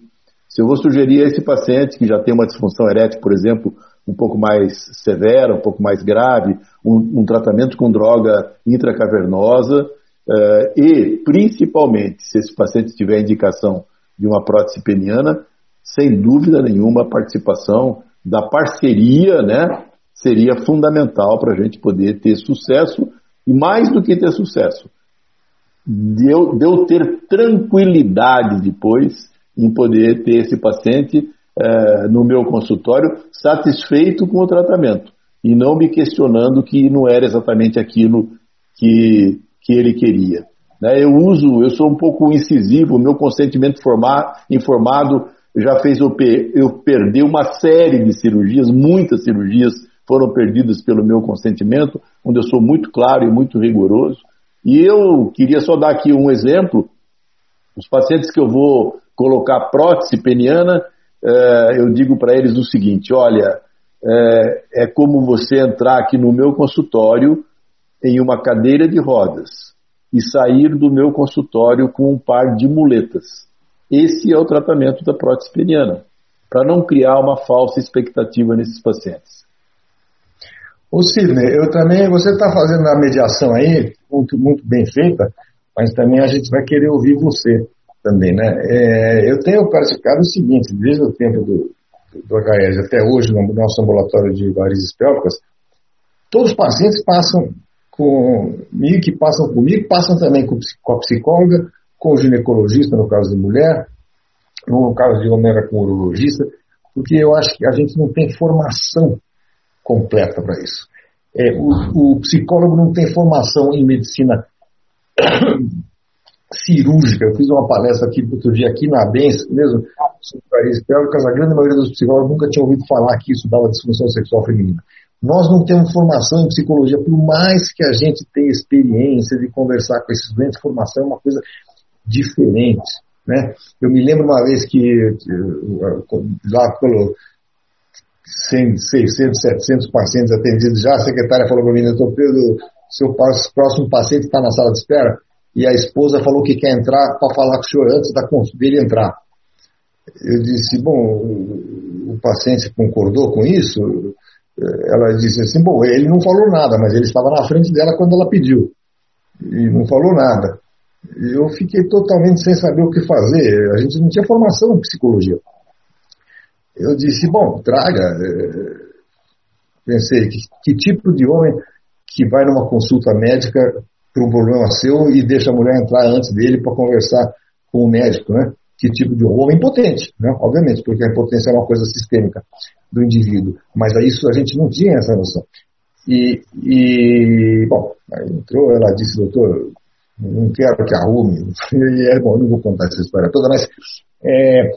se eu vou sugerir a esse paciente que já tem uma disfunção erétil, por exemplo, um pouco mais severa, um pouco mais grave, um, um tratamento com droga intracavernosa uh, e, principalmente, se esse paciente tiver indicação de uma prótese peniana, sem dúvida nenhuma a participação da parceria né, seria fundamental para a gente poder ter sucesso. E, mais do que ter sucesso, de eu, de eu ter tranquilidade depois em poder ter esse paciente é, no meu consultório satisfeito com o tratamento e não me questionando que não era exatamente aquilo que, que ele queria. Né? Eu uso, eu sou um pouco incisivo, meu consentimento formar, informado já fez eu, eu perder uma série de cirurgias, muitas cirurgias foram perdidas pelo meu consentimento, onde eu sou muito claro e muito rigoroso. E eu queria só dar aqui um exemplo. Os pacientes que eu vou colocar prótese peniana, é, eu digo para eles o seguinte: olha, é, é como você entrar aqui no meu consultório em uma cadeira de rodas e sair do meu consultório com um par de muletas. Esse é o tratamento da prótese peniana, para não criar uma falsa expectativa nesses pacientes. O Sidney, eu também, você está fazendo a mediação aí, muito, muito bem feita, mas também a gente vai querer ouvir você também, né? É, eu tenho praticado o seguinte, desde o tempo do, do HES até hoje, no nosso ambulatório de varizes pélvicas, todos os pacientes passam comigo, que passam comigo, passam também com, com a psicóloga, com o ginecologista, no caso de mulher, no caso de homem era com o urologista, porque eu acho que a gente não tem formação completa para isso. É, o, o, psicólogo não tem formação em medicina cirúrgica. Eu fiz uma palestra aqui outro dia aqui na ABENS, mesmo, sobre países pélvicas, a grande maioria dos psicólogos nunca tinha ouvido falar que isso dava disfunção sexual feminina. Nós não temos formação em psicologia, por mais que a gente tenha experiência de conversar com esses doentes, formação é uma coisa diferente. Né? Eu me lembro uma vez que lá pelo 100, 600, 700 pacientes atendidos já, a secretária falou para mim, doutor Pedro, seu próximo paciente está na sala de espera, e a esposa falou que quer entrar para falar com o senhor antes da dele entrar. Eu disse, bom, o, paciente concordou com isso? ela disse assim, bom, ele não falou nada, mas ele estava na frente dela quando ela pediu. E não falou nada. Eu fiquei totalmente sem saber o que fazer. A gente não tinha formação em psicologia. Eu disse, bom, traga. É, pensei, que, que tipo de homem que vai numa consulta médica para um problema seu e deixa a mulher entrar antes dele para conversar com o médico, né? Que tipo de homem impotente, né? Obviamente, porque a impotência é uma coisa sistêmica do indivíduo. Mas a isso a gente não tinha essa noção. E, e bom, entrou, ela disse, doutor, não quero que arrume. [LAUGHS] E, é, bom, não vou contar essa história toda, mas [LAUGHS] é,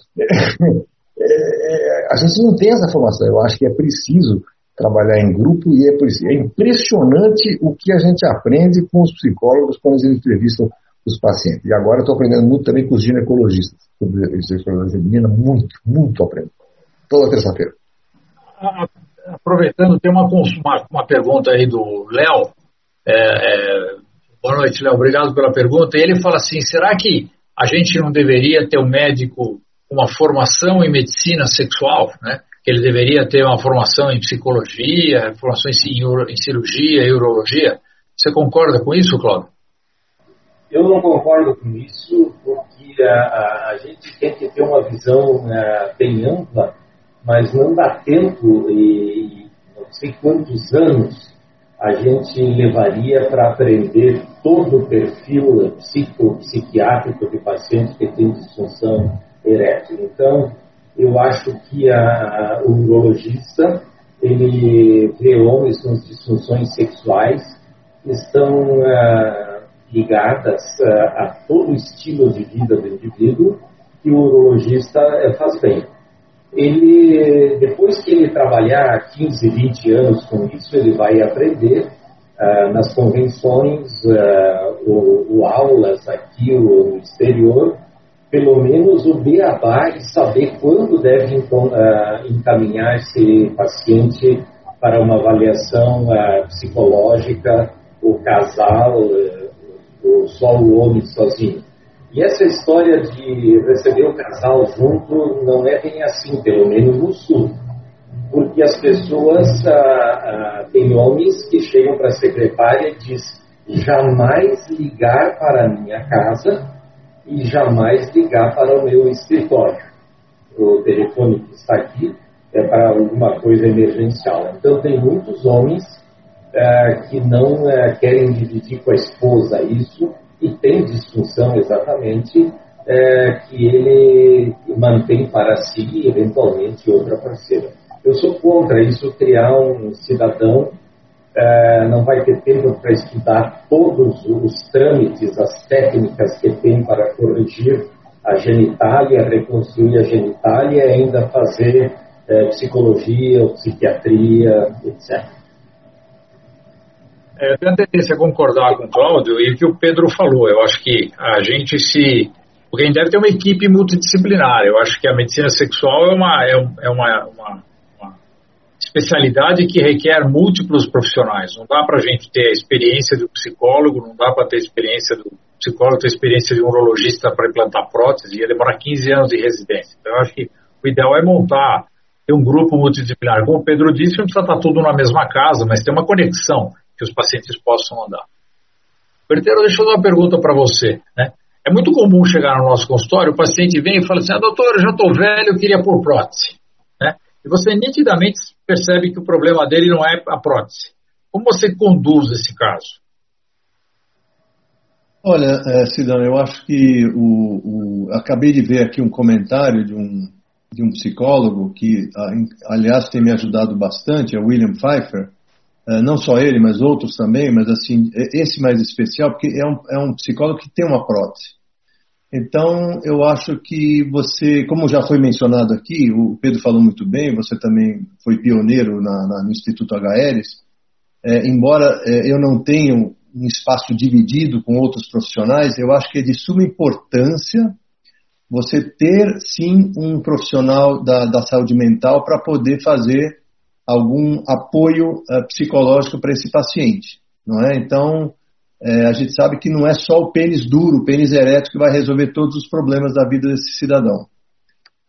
é, a gente não tem essa formação. Eu acho que é preciso trabalhar em grupo e é, é impressionante o que a gente aprende com os psicólogos quando eles entrevistam os pacientes. E agora estou aprendendo muito também com os ginecologistas sobre sexualidade feminina, muito, muito aprendo. Toda terça-feira aproveitando, tem uma, uma, uma pergunta aí do Léo. É, é, boa noite, Léo. Obrigado pela pergunta. E ele fala assim: será que a gente não deveria ter um médico com uma formação em medicina sexual, né? Que ele deveria ter uma formação em psicologia, formação em, cirurgia, em urologia. Você concorda com isso, Cláudio? Eu não concordo com isso, porque a, a, gente tem que ter uma visão uh, bem ampla mas não dá tempo e não sei quantos anos a gente levaria para aprender todo o perfil psicopsiquiátrico de paciente que tem disfunção erétil. Então, eu acho que a, o urologista ele vê homens com disfunções sexuais estão uh, ligadas uh, a todo o estilo de vida do indivíduo que o urologista uh, faz bem. Ele, depois que ele trabalhar 15, 20 anos com isso, ele vai aprender nas convenções uh, ou, ou, aulas aqui ou no exterior, pelo menos o beabá e saber quando deve uh, encaminhar esse paciente para uma avaliação psicológica, o casal, ou só o homem sozinho. E essa história de receber o casal junto não é bem assim, pelo menos no sul. Porque as pessoas, ah, ah, têm homens que chegam para a secretária e dizem jamais ligar para a minha casa e jamais ligar para o meu escritório. O telefone que está aqui é para alguma coisa emergencial. Então, tem muitos homens ah, que não ah, querem dividir com a esposa isso e tem disfunção exatamente é, que ele mantém para si e eventualmente outra parceira. Eu sou contra isso, criar um cidadão é, não vai ter tempo para estudar todos os trâmites, as técnicas que tem para corrigir a genitália, reconstruir a genitália e ainda fazer é, psicologia, psiquiatria, etc. É, tenho a tendência a concordar com o Cláudio e o que o Pedro falou. Eu acho que a gente se. Porque a gente deve ter uma equipe multidisciplinar. Eu acho que a medicina sexual é uma, é, é uma, uma especialidade que requer múltiplos profissionais. Não dá para a gente ter a experiência do psicólogo, não dá para ter a experiência do psicólogo, ter a experiência de um urologista para implantar prótese, ia demorar 15 anos de residência. Então, eu acho que o ideal é montar, ter um grupo multidisciplinar. Como o Pedro disse, não precisa estar tudo na mesma casa, mas ter uma conexão que os pacientes possam andar. Berteiro, deixa eu dar uma pergunta para você. Né? É muito comum chegar no nosso consultório, o paciente vem e fala assim, ah, doutor, eu já estou velho, eu queria pôr prótese. E você nitidamente percebe que o problema dele não é a prótese. Como você conduz esse caso? Olha, é, Sidão, eu acho que o, o, acabei de ver aqui um comentário de um, de um psicólogo que, aliás, tem me ajudado bastante, é William Pfeiffer, é, não só ele, mas outros também, mas assim, esse mais especial, porque é um, é um psicólogo que tem uma prótese. Então, eu acho que você, como já foi mencionado aqui, o Pedro falou muito bem, você também foi pioneiro na, na, no Instituto HLs, é, embora é, eu não tenha um espaço dividido com outros profissionais, eu acho que é de suma importância você ter, sim, um profissional da, da saúde mental para poder fazer algum apoio uh, psicológico para esse paciente, não é? Então, é, a gente sabe que não é só o pênis duro, o pênis ereto que vai resolver todos os problemas da vida desse cidadão.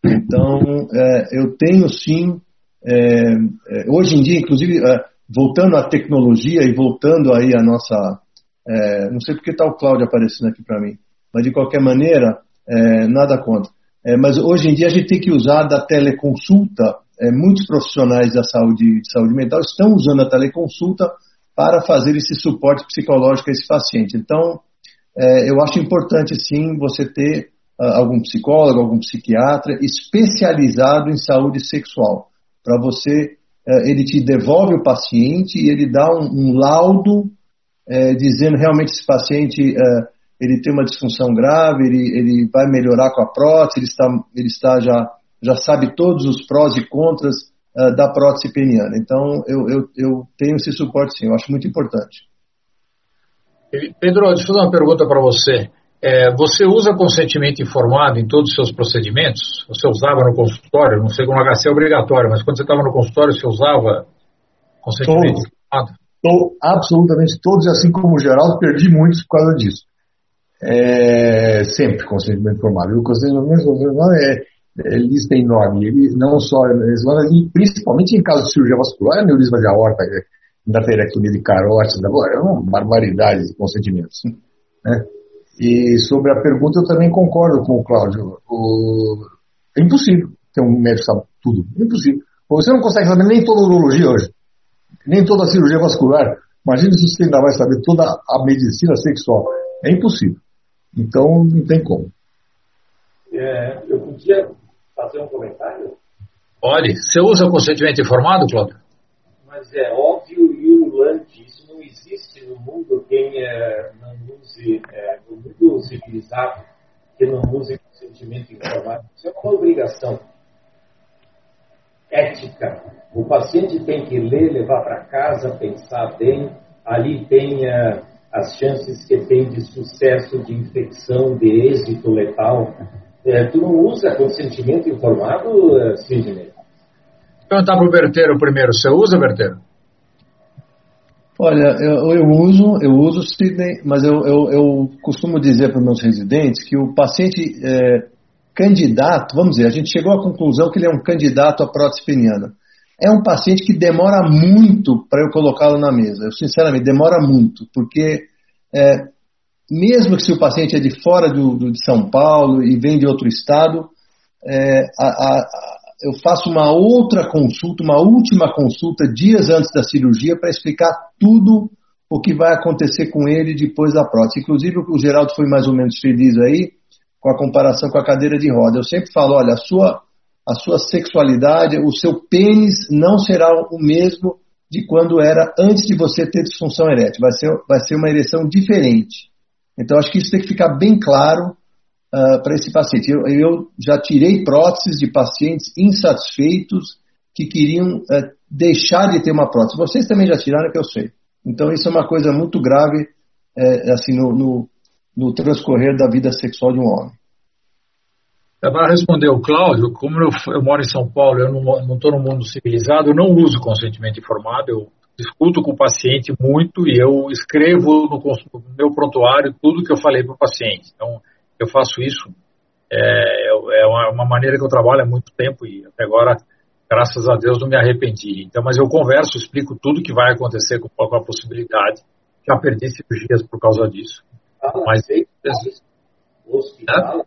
Então, é, eu tenho sim é, é, hoje em dia, inclusive, é, voltando à tecnologia e voltando aí a nossa, é, não sei porque está o Cláudio aparecendo aqui para mim, mas de qualquer maneira, nada contra. mas hoje em dia a gente tem que usar da teleconsulta. muitos profissionais da saúde, de saúde mental estão usando a teleconsulta para fazer esse suporte psicológico a esse paciente. Então, eu acho importante sim você ter uh, algum psicólogo, algum psiquiatra especializado em saúde sexual para você, é, ele te devolve o paciente e ele dá um, um laudo é, dizendo realmente esse paciente é, ele tem uma disfunção grave, ele, ele vai melhorar com a prótese, ele está, ele está já, já sabe todos os prós e contras uh, da prótese peniana. Então, eu, eu, eu tenho esse suporte sim, eu acho muito importante. Pedro, deixa eu fazer uma pergunta para você. É, você usa consentimento informado em todos os seus procedimentos? Você usava no consultório? Não sei como HC é obrigatório, mas quando você estava no consultório, você usava consentimento todos, informado? Tô, absolutamente todos, assim como o Geraldo, perdi muitos por causa disso. É, sempre consentimento informado. E o consentimento informado é, é lista enorme. Ele não só, principalmente em caso de cirurgia vascular, aneurisma de aorta, endarterectomia de carótida, é uma barbaridade de consentimentos. Né? E sobre a pergunta, eu também concordo com o Cláudio. O... É impossível ter um médico sabe tudo. É impossível. Você não consegue saber nem toda a urologia hoje, nem toda a cirurgia vascular. Imagina se você ainda vai saber toda a medicina sexual. É impossível. Então, não tem como. É, eu podia fazer um comentário? Pode. Você usa consentimento informado, Cláudio? Mas é óbvio e ululante. Isso não existe no mundo quem é, não use é, mundo civilizado que não use consentimento informado. Isso é uma obrigação ética. O paciente tem que ler, levar para casa, pensar bem. Ali tem uh, as chances que tem de sucesso, de infecção, de êxito letal. Uh, tu não usa consentimento informado, uh, Sidney? Vou perguntar para o Berteiro primeiro. Você usa, Berteiro? Olha, eu, eu, uso, eu uso Sidney, mas eu, eu, eu costumo dizer para os meus residentes que o paciente é, candidato, vamos dizer, a gente chegou à conclusão que ele é um candidato à prótese peniana. É um paciente que demora muito para eu colocá-lo na mesa. Eu, sinceramente, demora muito, porque é, mesmo que se o paciente é de fora do, do, de São Paulo e vem de outro estado, é, a, a, eu faço uma outra consulta, uma última consulta dias antes da cirurgia para explicar tudo o que vai acontecer com ele depois da prótese. Inclusive, o Geraldo foi mais ou menos feliz aí com a comparação com a cadeira de roda. Eu sempre falo, olha, a sua, a sua sexualidade, o seu pênis não será o mesmo de quando era antes de você ter disfunção erétil. Vai ser, vai ser uma ereção diferente. Então, acho que isso tem que ficar bem claro uh, para esse paciente. Eu, eu, já tirei próteses de pacientes insatisfeitos que queriam uh, deixar de ter uma prótese. Vocês também já tiraram, que eu sei. Então, isso é uma coisa muito grave uh, assim, no, no, no, transcorrer da vida sexual de um homem. É, para responder o Cláudio, como eu, eu, moro em São Paulo, eu não estou no mundo civilizado, eu não uso consentimento informado, eu discuto com o paciente muito e eu escrevo no, no meu prontuário tudo que eu falei para o paciente. Então, eu faço isso. É, é uma maneira que eu trabalho há muito tempo e até agora, graças a Deus, não me arrependi. Então, mas eu converso, explico tudo que vai acontecer com, com a possibilidade. Já perdi cirurgias por causa disso. mas o hospital,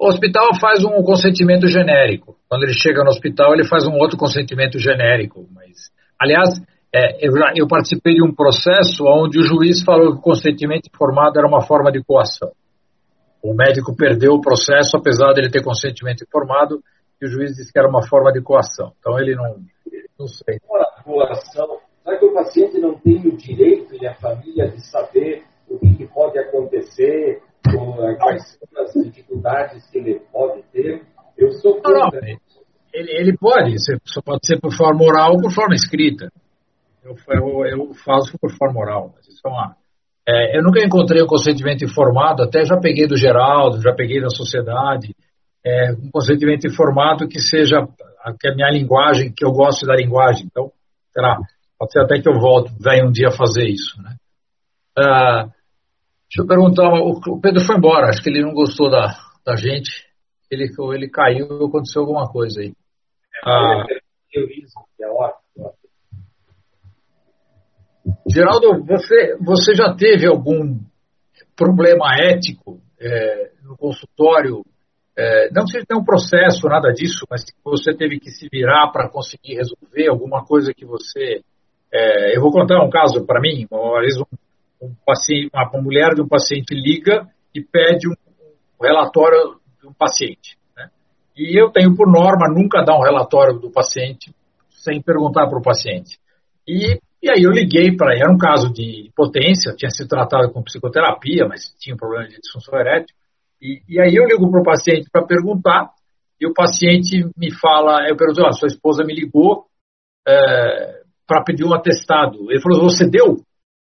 o hospital faz um consentimento genérico. Quando ele chega no hospital, ele faz um outro consentimento genérico. Mas, aliás, é, eu, eu, participei de um processo onde o juiz falou que o consentimento informado era uma forma de coação. O médico perdeu o processo, apesar de ele ter consentimento informado, e o juiz disse que era uma forma de coação. Então ele não, não sei. Coação. Será que o paciente não tem o direito e a família de saber o que, que pode acontecer, quais são as dificuldades que ele pode ter? Eu sou contra. Ele, ele pode, só pode ser por forma oral ou por forma escrita. Eu, eu, eu faço por forma oral. Isso é uma, é, eu nunca encontrei um consentimento informado, até já peguei do Geraldo, já peguei da sociedade, é, um consentimento informado que seja que a minha linguagem, que eu gosto da linguagem. Então, será, pode ser até que eu volte, venha um dia fazer isso. Né? Ah, deixa eu perguntar, o Pedro foi embora, acho que ele não gostou da, da gente, ele, ele caiu, aconteceu alguma coisa aí. Ah, Geraldo, você, você já teve algum problema ético é, no consultório? É, não precisa ter um processo, nada disso, mas que você teve que se virar para conseguir resolver alguma coisa que você. É, eu vou contar um caso para mim. Uma vez um, um paciente, uma mulher de um paciente liga e pede um, relatório de um paciente. Né? E eu tenho por norma nunca dar um relatório do paciente sem perguntar para o paciente. E e aí eu liguei para era um caso de potência, tinha sido tratado com psicoterapia, mas tinha um problema de disfunção erétil. E, e aí eu ligo para o paciente para perguntar, e o paciente me fala, eu pergunto, ah, sua esposa me ligou é, para pedir um atestado. Ele falou, você deu?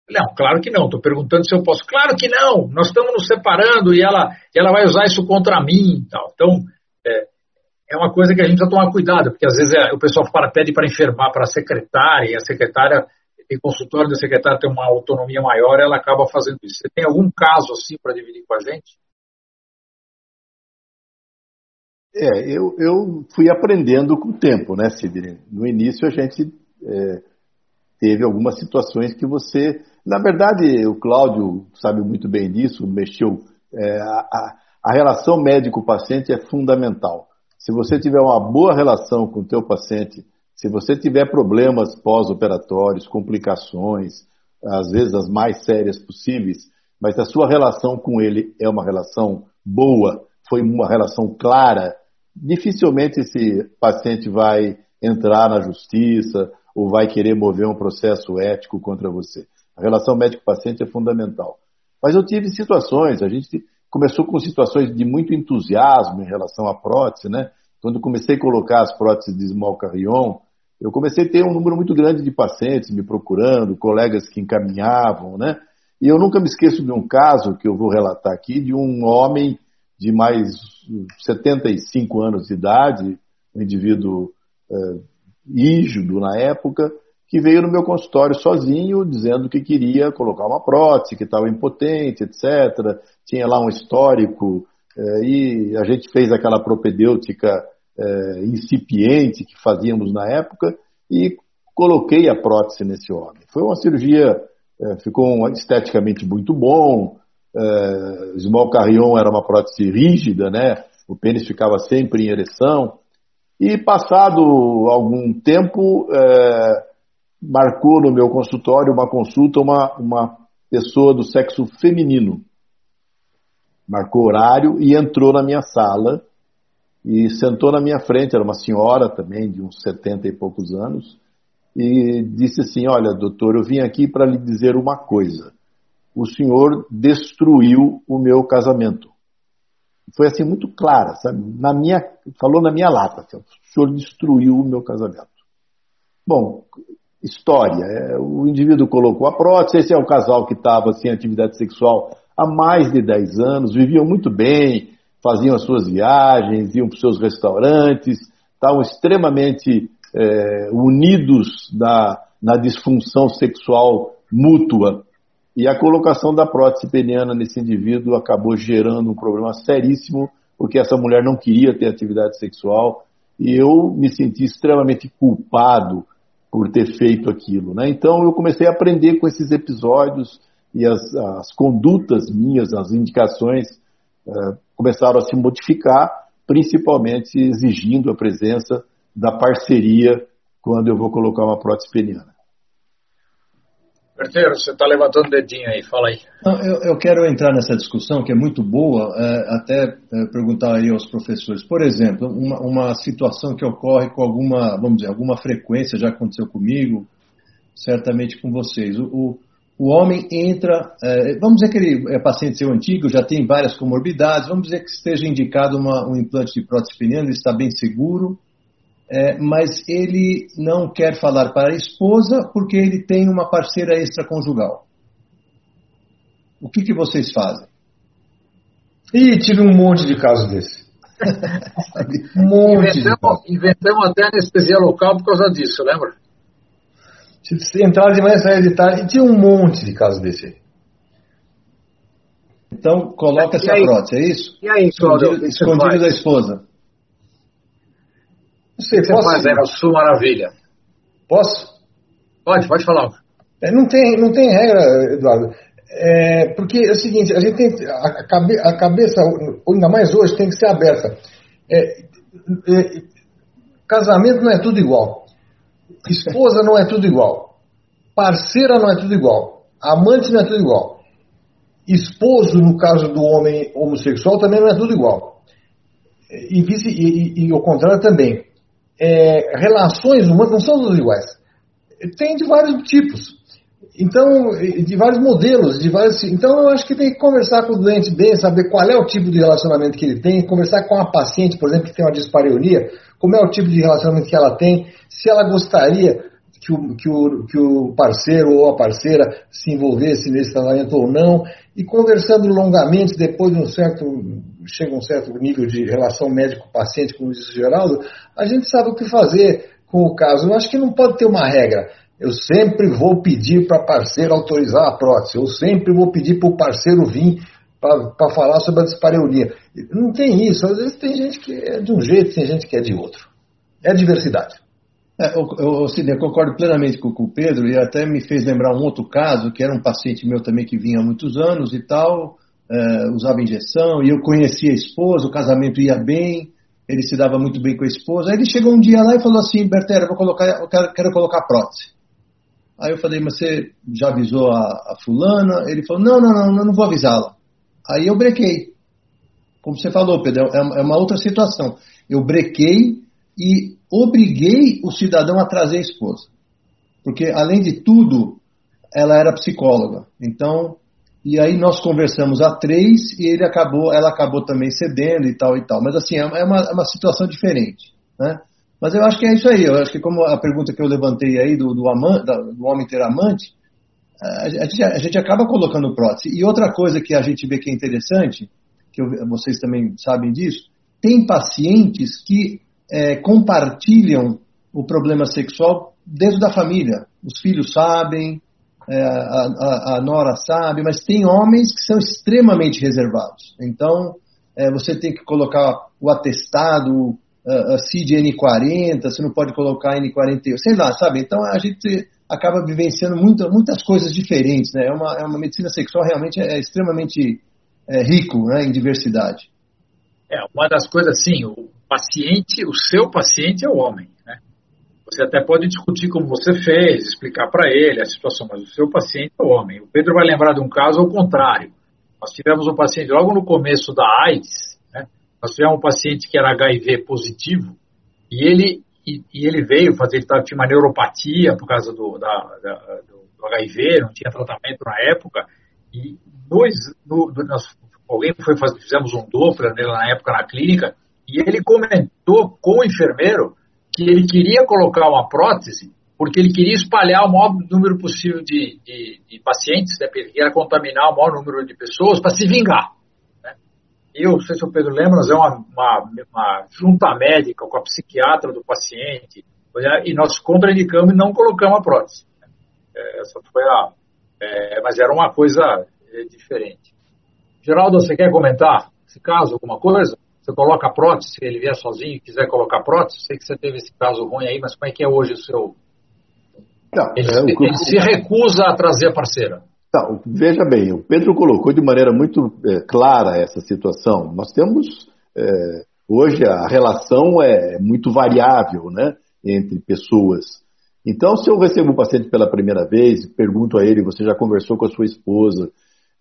Não, claro que não, estou perguntando se eu posso. Claro que não, nós estamos nos separando e ela, ela vai usar isso contra mim e tal. Então, é, é uma coisa que a gente precisa tomar cuidado, porque às vezes é, o pessoal para, pede para enfermar para a secretária, e a secretária, tem consultório da secretária tem uma autonomia maior, ela acaba fazendo isso. Você tem algum caso assim para dividir com a gente? É, eu, eu fui aprendendo com o tempo, né, Sidney? No início a gente é, teve algumas situações que você. Na verdade, o Cláudio sabe muito bem disso, mexeu. É, a, a relação médico-paciente é fundamental. Se você tiver uma boa relação com o teu paciente, se você tiver problemas pós-operatórios, complicações, às vezes as mais sérias possíveis, mas a sua relação com ele é uma relação boa, foi uma relação clara, dificilmente esse paciente vai entrar na justiça ou vai querer mover um processo ético contra você. A relação médico-paciente é fundamental. Mas eu tive situações, a gente começou com situações de muito entusiasmo em relação à prótese, né? Quando comecei a colocar as próteses de Small Carrion, eu comecei a ter um número muito grande de pacientes me procurando, colegas que encaminhavam, né? E eu nunca me esqueço de um caso que eu vou relatar aqui, de um homem de mais 75 anos de idade, um indivíduo é, rígido na época, que veio no meu consultório sozinho, dizendo que queria colocar uma prótese, que estava impotente, etc. Tinha lá um histórico, é, e a gente fez aquela propedêutica é, incipiente que fazíamos na época e coloquei a prótese nesse homem. Foi uma cirurgia, é, ficou esteticamente muito bom, é, Small Carrion era uma prótese rígida, né? O pênis ficava sempre em ereção. E passado algum tempo, é, marcou no meu consultório uma consulta uma, uma pessoa do sexo feminino. Marcou horário e entrou na minha sala e sentou na minha frente, era uma senhora também, de uns 70 e poucos anos, e disse assim: Olha, doutor, eu vim aqui para lhe dizer uma coisa. O senhor destruiu o meu casamento. Foi assim muito clara, sabe? Na minha, falou na minha lata: assim, o senhor destruiu o meu casamento. Bom, história. É, o indivíduo colocou a prótese, esse é o casal que estava sem atividade sexual há mais de 10 anos, viviam muito bem, faziam as suas viagens, iam para os seus restaurantes, estavam extremamente é, unidos na, na disfunção sexual mútua. E a colocação da prótese peniana nesse indivíduo acabou gerando um problema seríssimo, porque essa mulher não queria ter atividade sexual, e eu me senti extremamente culpado por ter feito aquilo. Né? Então eu comecei a aprender com esses episódios e as, as condutas minhas, as indicações é, começaram a se modificar, principalmente exigindo a presença da parceria quando eu vou colocar uma prótese peniana. Berteiro, você está levantando o dedinho aí, fala aí. Não, eu, eu, quero entrar nessa discussão que é muito boa, é, até é, perguntar aí aos professores. Por exemplo, uma, uma, situação que ocorre com alguma, vamos dizer, alguma frequência, já aconteceu comigo, certamente com vocês. O, o, o homem entra, é, vamos dizer que ele é paciente seu antigo, já tem várias comorbidades, vamos dizer que esteja indicado uma, um implante de prótese peniana, ele está bem seguro, é, mas ele não quer falar para a esposa porque ele tem uma parceira extraconjugal. O que, que vocês fazem? Ih, tive um monte de casos desse. [LAUGHS] um monte inventamos, de inventamos até anestesia local por causa disso, lembra? Entrava de manhã, saía de tarde, e tinha um monte de casos desse aí. Então, coloca-se a prótese, é isso? E aí, Escondido, escondido da esposa. Sei, posso... você faz aí Sul Maravilha? Posso? Pode, pode falar. É, não, tem, não tem regra, Eduardo. É, porque é o seguinte, a gente tem a, cabe, a cabeça, ainda mais hoje, tem que ser aberta. É, é, casamento não é tudo igual. Esposa não é tudo igual. Parceira não é tudo igual. Amante não é tudo igual. Esposo, no caso do homem homossexual, também não é tudo igual. E, vice, e, e, e o contrário também. É, relações humanas não são todas iguais. Tem de vários tipos. Então, de vários modelos, de vários. Então, eu acho que tem que conversar com o doente bem, saber qual é o tipo de relacionamento que ele tem, conversar com a paciente, por exemplo, que tem uma dispareunia, como é o tipo de relacionamento que ela tem, se ela gostaria que o, que o, que o parceiro ou a parceira se envolvesse nesse tratamento ou não, e conversando longamente, depois de um certo, chega um certo nível de relação médico-paciente, como disse o Geraldo, a gente sabe o que fazer com o caso. Eu acho que não pode ter uma regra eu sempre vou pedir para parceiro autorizar a prótese, eu sempre vou pedir para o parceiro vir para falar sobre a dispareunia. Não tem isso, às vezes tem gente que é de um jeito, tem gente que é de outro. É diversidade. É, eu, eu, eu concordo plenamente com, com, o Pedro e até me fez lembrar um outro caso, que era um paciente meu também que vinha há muitos anos e tal, é, usava injeção, e eu conhecia a esposa, o casamento ia bem, ele se dava muito bem com a esposa. Aí ele chegou um dia lá e falou assim, Bertera, vou colocar, eu quero, quero colocar prótese. Aí eu falei, mas você já avisou a, a fulana? Ele falou, não, não, não, eu não vou avisá-la. Aí eu brequei. Como você falou, Pedro, é, é uma outra situação. Eu brequei e obriguei o cidadão a trazer a esposa. Porque, além de tudo, ela era psicóloga. Então, e aí nós conversamos a três e ele acabou, ela acabou também cedendo e tal e tal. Mas assim, é uma, é uma situação diferente. Né? Mas eu acho que é isso aí. Eu acho que como a pergunta que eu levantei aí do, do, amante, do homem ter amante, a gente, a gente, acaba colocando prótese. E outra coisa que a gente vê que é interessante, que eu, vocês também sabem disso, tem pacientes que é, compartilham o problema sexual dentro da família. Os filhos sabem, é, a, a, a, nora sabe, mas tem homens que são extremamente reservados. Então, é, você tem que colocar o atestado, uh, CID N40, você não pode colocar N41, sei lá, sabe? Então a gente acaba vivenciando muito, muitas coisas diferentes, né? É uma, é uma medicina sexual realmente é, é extremamente é, rico né, em diversidade. É, uma das coisas assim, o paciente, o seu paciente é o homem? Você até pode discutir como você fez, explicar para ele a situação, mas o seu paciente é homem. O Pedro vai lembrar de um caso ao contrário. Nós tivemos um paciente logo no começo da AIDS, nós tivemos um paciente que era HIV positivo e ele, e, e ele veio fazer, ele tinha uma neuropatia por causa do, da, da, do, do HIV, não tinha tratamento na época. E dois, no, nós, alguém foi fazer, fizemos um Doppler nele na época na clínica e ele comentou com o enfermeiro que ele queria colocar uma prótese porque ele queria espalhar o maior número possível de, de, de pacientes, né, ele queria contaminar o maior número de pessoas para se vingar eu, não sei se o Pedro lembra, nós é uma, uma, uma, junta médica com a psiquiatra do paciente, e nós contraindicamos e não colocamos a prótese. É, essa foi a. É, mas era uma coisa é, diferente. Geraldo, você quer comentar esse caso, alguma coisa? Você coloca prótese, se ele vier sozinho e quiser colocar prótese, sei que você teve esse caso ruim aí, mas como é que é hoje o seu. Não, ele, é, ele se recusa a trazer a parceira. Não, veja bem, o Pedro colocou de maneira muito é, clara essa situação. Nós temos, é, hoje, a relação é muito variável né, entre pessoas. Então, se eu recebo um paciente pela primeira vez, pergunto a ele, você já conversou com a sua esposa?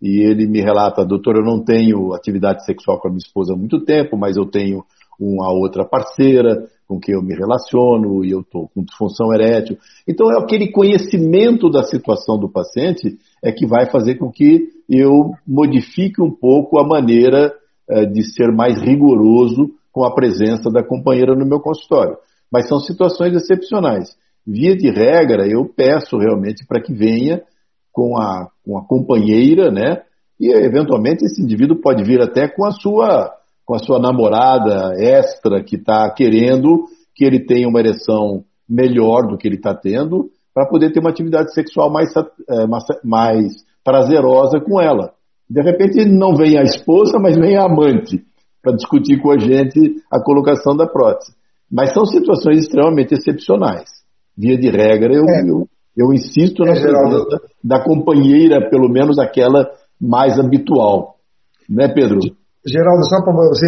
E ele me relata, doutor, eu não tenho atividade sexual com a minha esposa há muito tempo, mas eu tenho uma outra parceira com quem eu me relaciono e eu estou com disfunção erétil. Então, é aquele conhecimento da situação do paciente é que vai fazer com que eu modifique um pouco a maneira é, de ser mais rigoroso com a presença da companheira no meu consultório. Mas são situações excepcionais. Via de regra, eu peço realmente para que venha com a, com a companheira, né? E eventualmente esse indivíduo pode vir até com a sua com a sua namorada extra que está querendo que ele tenha uma ereção melhor do que ele está tendo, para poder ter uma atividade sexual mais, é, mais prazerosa com ela. De repente não vem a esposa, mas vem a amante para discutir com a gente a colocação da prótese. Mas são situações extremamente excepcionais. Via de regra, eu, é. eu, eu, insisto na é, presença da companheira, pelo menos aquela mais habitual. Né, Pedro? Geraldo, só para você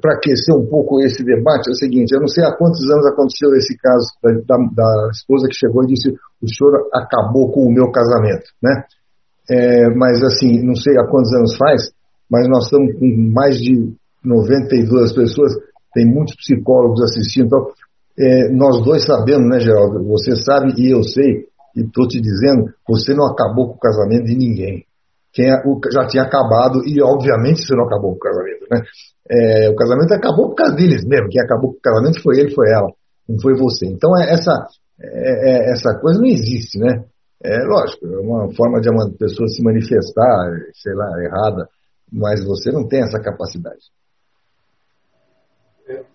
para aquecer um pouco esse debate, é o seguinte: eu não sei há quantos anos aconteceu esse caso da, da, da esposa que chegou e disse o senhor acabou com o meu casamento, né? É, mas assim, não sei há quantos anos faz, mas nós estamos com mais de 92 pessoas, tem muitos psicólogos assistindo, então é, nós dois sabemos, né, Geraldo? Você sabe e eu sei, e estou te dizendo, você não acabou com o casamento de ninguém quem é já tinha acabado, e obviamente isso não acabou com o casamento, né? É, o casamento acabou por causa deles mesmo, quem acabou com o casamento foi ele, foi ela, não foi você. Então é, essa, é, é, essa coisa não existe, né? É lógico, é uma forma de uma pessoa se manifestar, sei lá, errada, mas você não tem essa capacidade.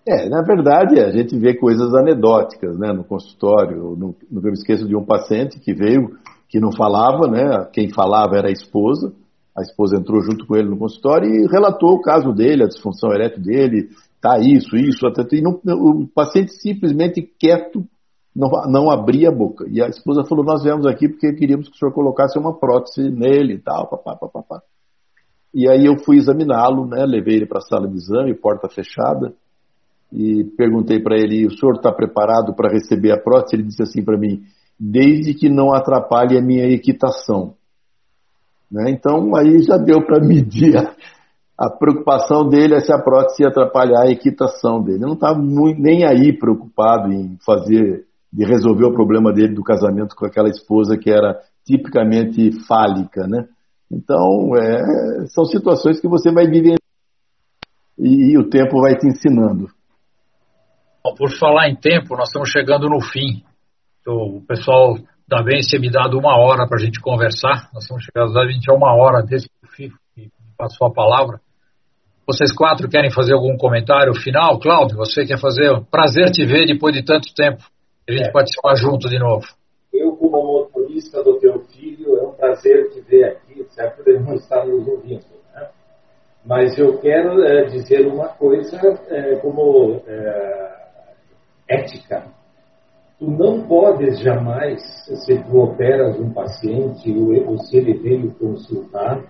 É, na verdade, a gente vê coisas anedóticas né, no consultório. No, eu me esqueço de um paciente que veio que não falava, né? Quem falava era a esposa. A esposa entrou junto com ele no consultório e relatou o caso dele, a disfunção erétil dele, tá isso, isso, até e não, o paciente simplesmente quieto não, não abria a boca. E a esposa falou: Nós viemos aqui porque queríamos que o senhor colocasse uma prótese nele e tal, papá, papá, papá. E aí eu fui examiná-lo, né? Levei ele para a sala de exame, porta fechada, e perguntei para ele: O senhor está preparado para receber a prótese? Ele disse assim para mim: desde que não atrapalhe a minha equitação. Né? Então aí já deu para medir a, a, preocupação dele é se a prótese ia atrapalhar a equitação dele. Ele não estava nem aí preocupado em fazer, de resolver o problema dele do casamento com aquela esposa que era tipicamente fálica, né? Então, é, são situações que você vai viver e, e o tempo vai te ensinando. Por falar em tempo, nós estamos chegando no fim o pessoal da Vence tinha me dado uma hora para a gente conversar. Nós estamos chegando a 20 a uma hora desde que o FIFO passou a palavra. Vocês quatro querem fazer algum comentário final? Cláudio, você quer fazer? Prazer te ver depois de tanto tempo. A gente é. participar junto de novo. Eu, como motorista do teu filho, é um prazer te ver aqui, certo? Ele não está nos ouvindo. Né? Mas eu quero é, dizer uma coisa é, como é, ética Tu não podes jamais, se tu operas um paciente ou, se ele veio consultar,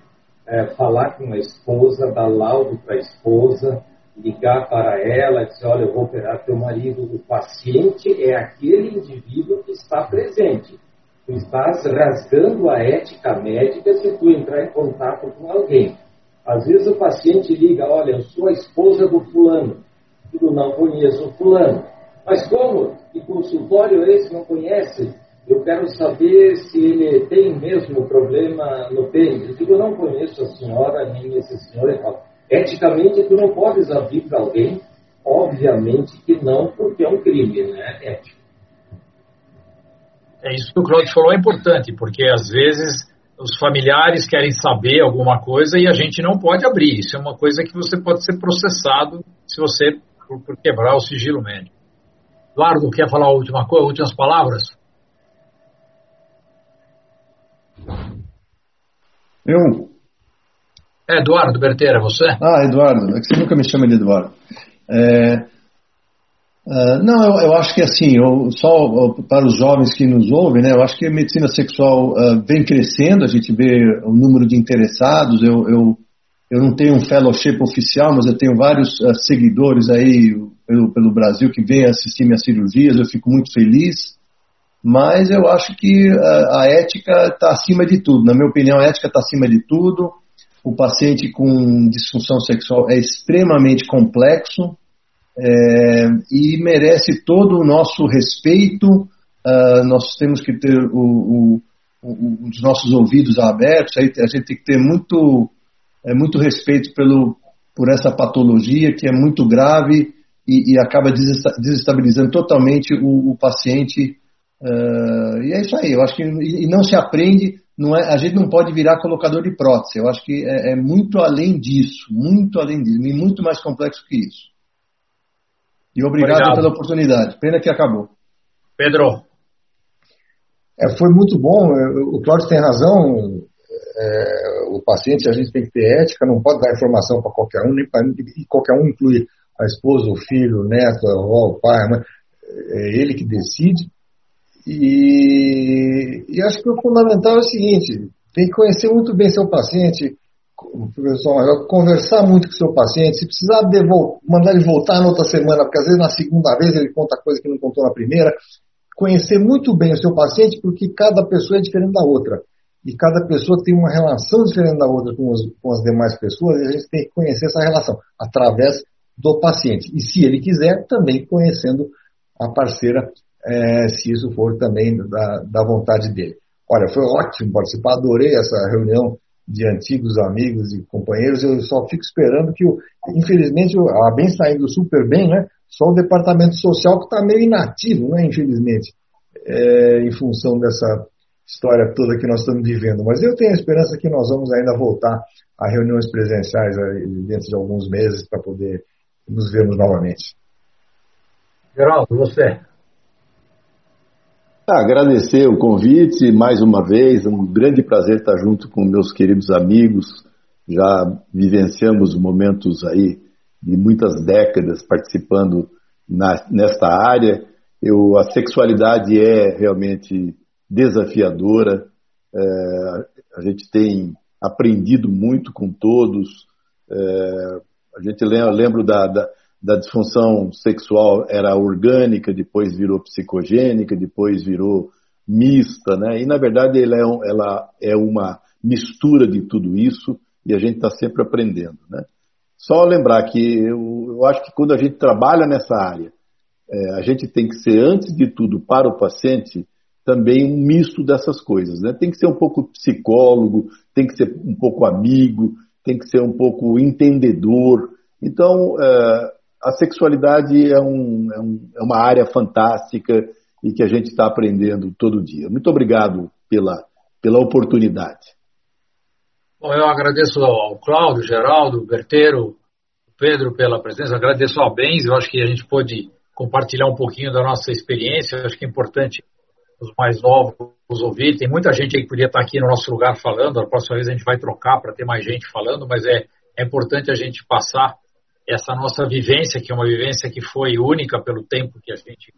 é, falar com a esposa, dar laudo para a esposa, ligar para ela e dizer, olha, eu vou operar teu marido. O paciente é aquele indivíduo que está presente. Tu estás rasgando a ética médica se tu entrar em contato com alguém. Às vezes o paciente liga, olha, eu sou a esposa do fulano. Eu não conheço o fulano. Mas como? Que consultório é esse? Não conhece? Eu quero saber se ele tem mesmo problema no pênis. Eu digo, não conheço a senhora, nem esse senhor e. Eticamente, tu não podes abrir para alguém? Obviamente que não, porque é um crime, né? Ético. É isso que o Claudio falou é importante, porque às vezes os familiares querem saber alguma coisa e a gente não pode abrir. Isso é uma coisa que você pode ser processado se você por, por quebrar o sigilo médico. Eduardo, quer falar a última coisa, últimas palavras? Eu? É Eduardo Berteira, você? Ah, Eduardo, é que você nunca me chama de Eduardo. É, uh, não, eu, eu, acho que assim, eu, só para os jovens que nos ouvem, né, eu acho que a medicina sexual uh, vem crescendo, a gente vê o número de interessados, eu, eu, eu não tenho um fellowship oficial, mas eu tenho vários uh, seguidores aí, pelo, pelo Brasil que vem assistir minhas cirurgias, eu fico muito feliz. Mas eu acho que a, a ética está acima de tudo. Na minha opinião, a ética está acima de tudo. O paciente com disfunção sexual é extremamente complexo é, e merece todo o nosso respeito. Uh, nós temos que ter o, o, os nossos ouvidos abertos. Aí a gente tem que ter muito, é, muito respeito pelo, por essa patologia que é muito grave e, e acaba desestabilizando totalmente o, o paciente. Uh, e é isso aí, eu acho que e não se aprende, não é, a gente não pode virar colocador de prótese, eu acho que é, é muito além disso, muito além disso, e muito mais complexo que isso. E obrigado, obrigado. pela oportunidade, pena que acabou. Pedro. É, foi muito bom, o Cláudio tem razão, é, o paciente, a gente tem que ter ética, não pode dar informação para qualquer um, nem para qualquer um incluir a esposa, o filho, o neto, a avó, o pai, a mãe, é ele que decide. E, e acho que o fundamental é o seguinte: tem que conhecer muito bem seu paciente, professor Maior, conversar muito com seu paciente. Se precisar mandar ele voltar na outra semana, porque às vezes na segunda vez ele conta coisa que não contou na primeira. Conhecer muito bem o seu paciente, porque cada pessoa é diferente da outra. E cada pessoa tem uma relação diferente da outra com, os, com as demais pessoas, e a gente tem que conhecer essa relação através do paciente. E se ele quiser, também conhecendo a parceira, é, se isso for também da, da vontade dele. Olha, foi ótimo participar, adorei essa reunião de antigos amigos e companheiros. Eu só fico esperando que, infelizmente, a BEM saindo super bem, né? Só o departamento social que está meio inativo, né? Infelizmente, é, em função dessa história toda que nós estamos vivendo. Mas eu tenho a esperança que nós vamos ainda voltar a reuniões presenciais dentro de alguns meses para poder nos vermos novamente. Geraldo, você. Ah, agradecer o convite mais uma vez, é um grande prazer estar junto com meus queridos amigos. Já vivenciamos momentos aí de muitas décadas participando na, nesta área. Eu, a sexualidade é realmente desafiadora. É, a gente tem aprendido muito com todos. É, a gente lembra, da, da, da, disfunção sexual era orgânica, depois virou psicogênica, depois virou mista, né? E na verdade ela é, ela é uma mistura de tudo isso e a gente está sempre aprendendo, né? Só lembrar que eu, eu, acho que quando a gente trabalha nessa área, é, a gente tem que ser, antes de tudo, para o paciente, também um misto dessas coisas. Né? Tem que ser um pouco psicólogo, tem que ser um pouco amigo, tem que ser um pouco entendedor. Então, é, a sexualidade é, um, é, um, é, uma área fantástica e que a gente está aprendendo todo dia. Muito obrigado pela, pela oportunidade. Bom, eu agradeço ao Cláudio, Geraldo, Berteiro, Pedro pela presença, agradeço ao Bens, eu acho que a gente pôde compartilhar um pouquinho da nossa experiência, eu acho que é importante os mais novos ouvir. Tem muita gente aí que podia estar aqui no nosso lugar falando. A próxima vez a gente vai trocar para ter mais gente falando, mas é, é importante a gente passar essa nossa vivência, que é uma vivência que foi única pelo tempo que a gente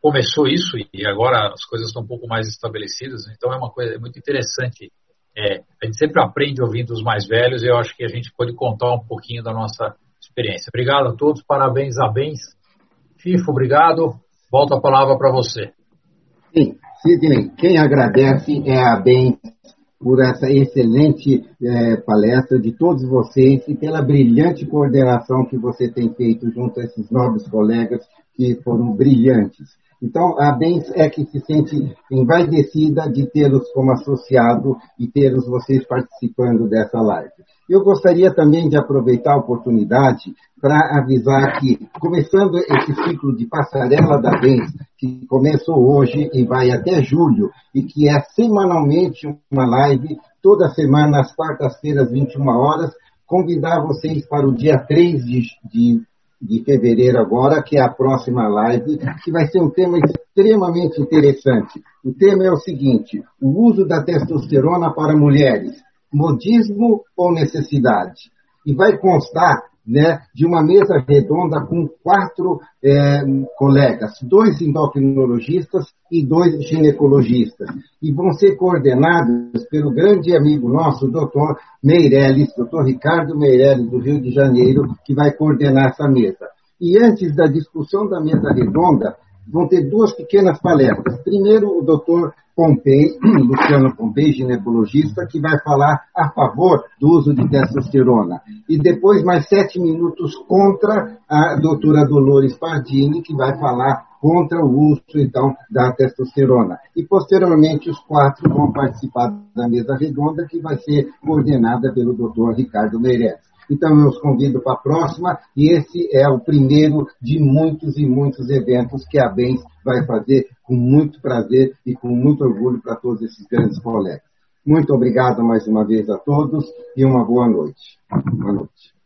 começou isso e agora as coisas estão um pouco mais estabelecidas. Então é uma coisa muito interessante. É, a gente sempre aprende ouvindo os mais velhos e eu acho que a gente pode contar um pouquinho da nossa experiência. Obrigado a todos, parabéns a Bens. Fifo, obrigado. Volto a palavra para você. Sim, Sidney, quem agradece é a BEM por essa excelente é, palestra de todos vocês e pela brilhante coordenação que você tem feito junto a esses nobres colegas que foram brilhantes. Então, a BENS é que se sente envaidecida de tê-los como associado e tê-los vocês participando dessa live. Eu gostaria também de aproveitar a oportunidade para avisar que, começando esse ciclo de passarela da BENS, que começou hoje e vai até julho, e que é semanalmente uma live, toda semana, às quartas-feiras, 21 horas, convidar vocês para o dia 3 de, de de fevereiro agora, que é a próxima live, que vai ser um tema extremamente interessante. O tema é o seguinte: o uso da testosterona para mulheres, modismo ou necessidade? E vai constar né, de uma mesa redonda com quatro é, colegas, dois endocrinologistas e dois ginecologistas. E vão ser coordenados pelo grande amigo nosso, doutor Meirelles, doutor Ricardo Meirelles, do Rio de Janeiro, que vai coordenar essa mesa. E antes da discussão da mesa redonda, vão ter duas pequenas palestras. Primeiro, o doutor Pompei, [CLEARS THROAT] Luciano Pompei, ginecologista, que vai falar a favor do uso de testosterona. E depois, mais sete minutos contra a doutora Dolores Pardini, que vai falar contra o uso, então, da testosterona. E, posteriormente, os quatro vão participar da mesa redonda, que vai ser coordenada pelo doutor Ricardo Meireles. Então eu os convido para a próxima e esse é o primeiro de muitos e muitos eventos que a BENS vai fazer com muito prazer e com muito orgulho para todos esses grandes colegas. Muito obrigado mais uma vez a todos e uma boa noite. Boa noite.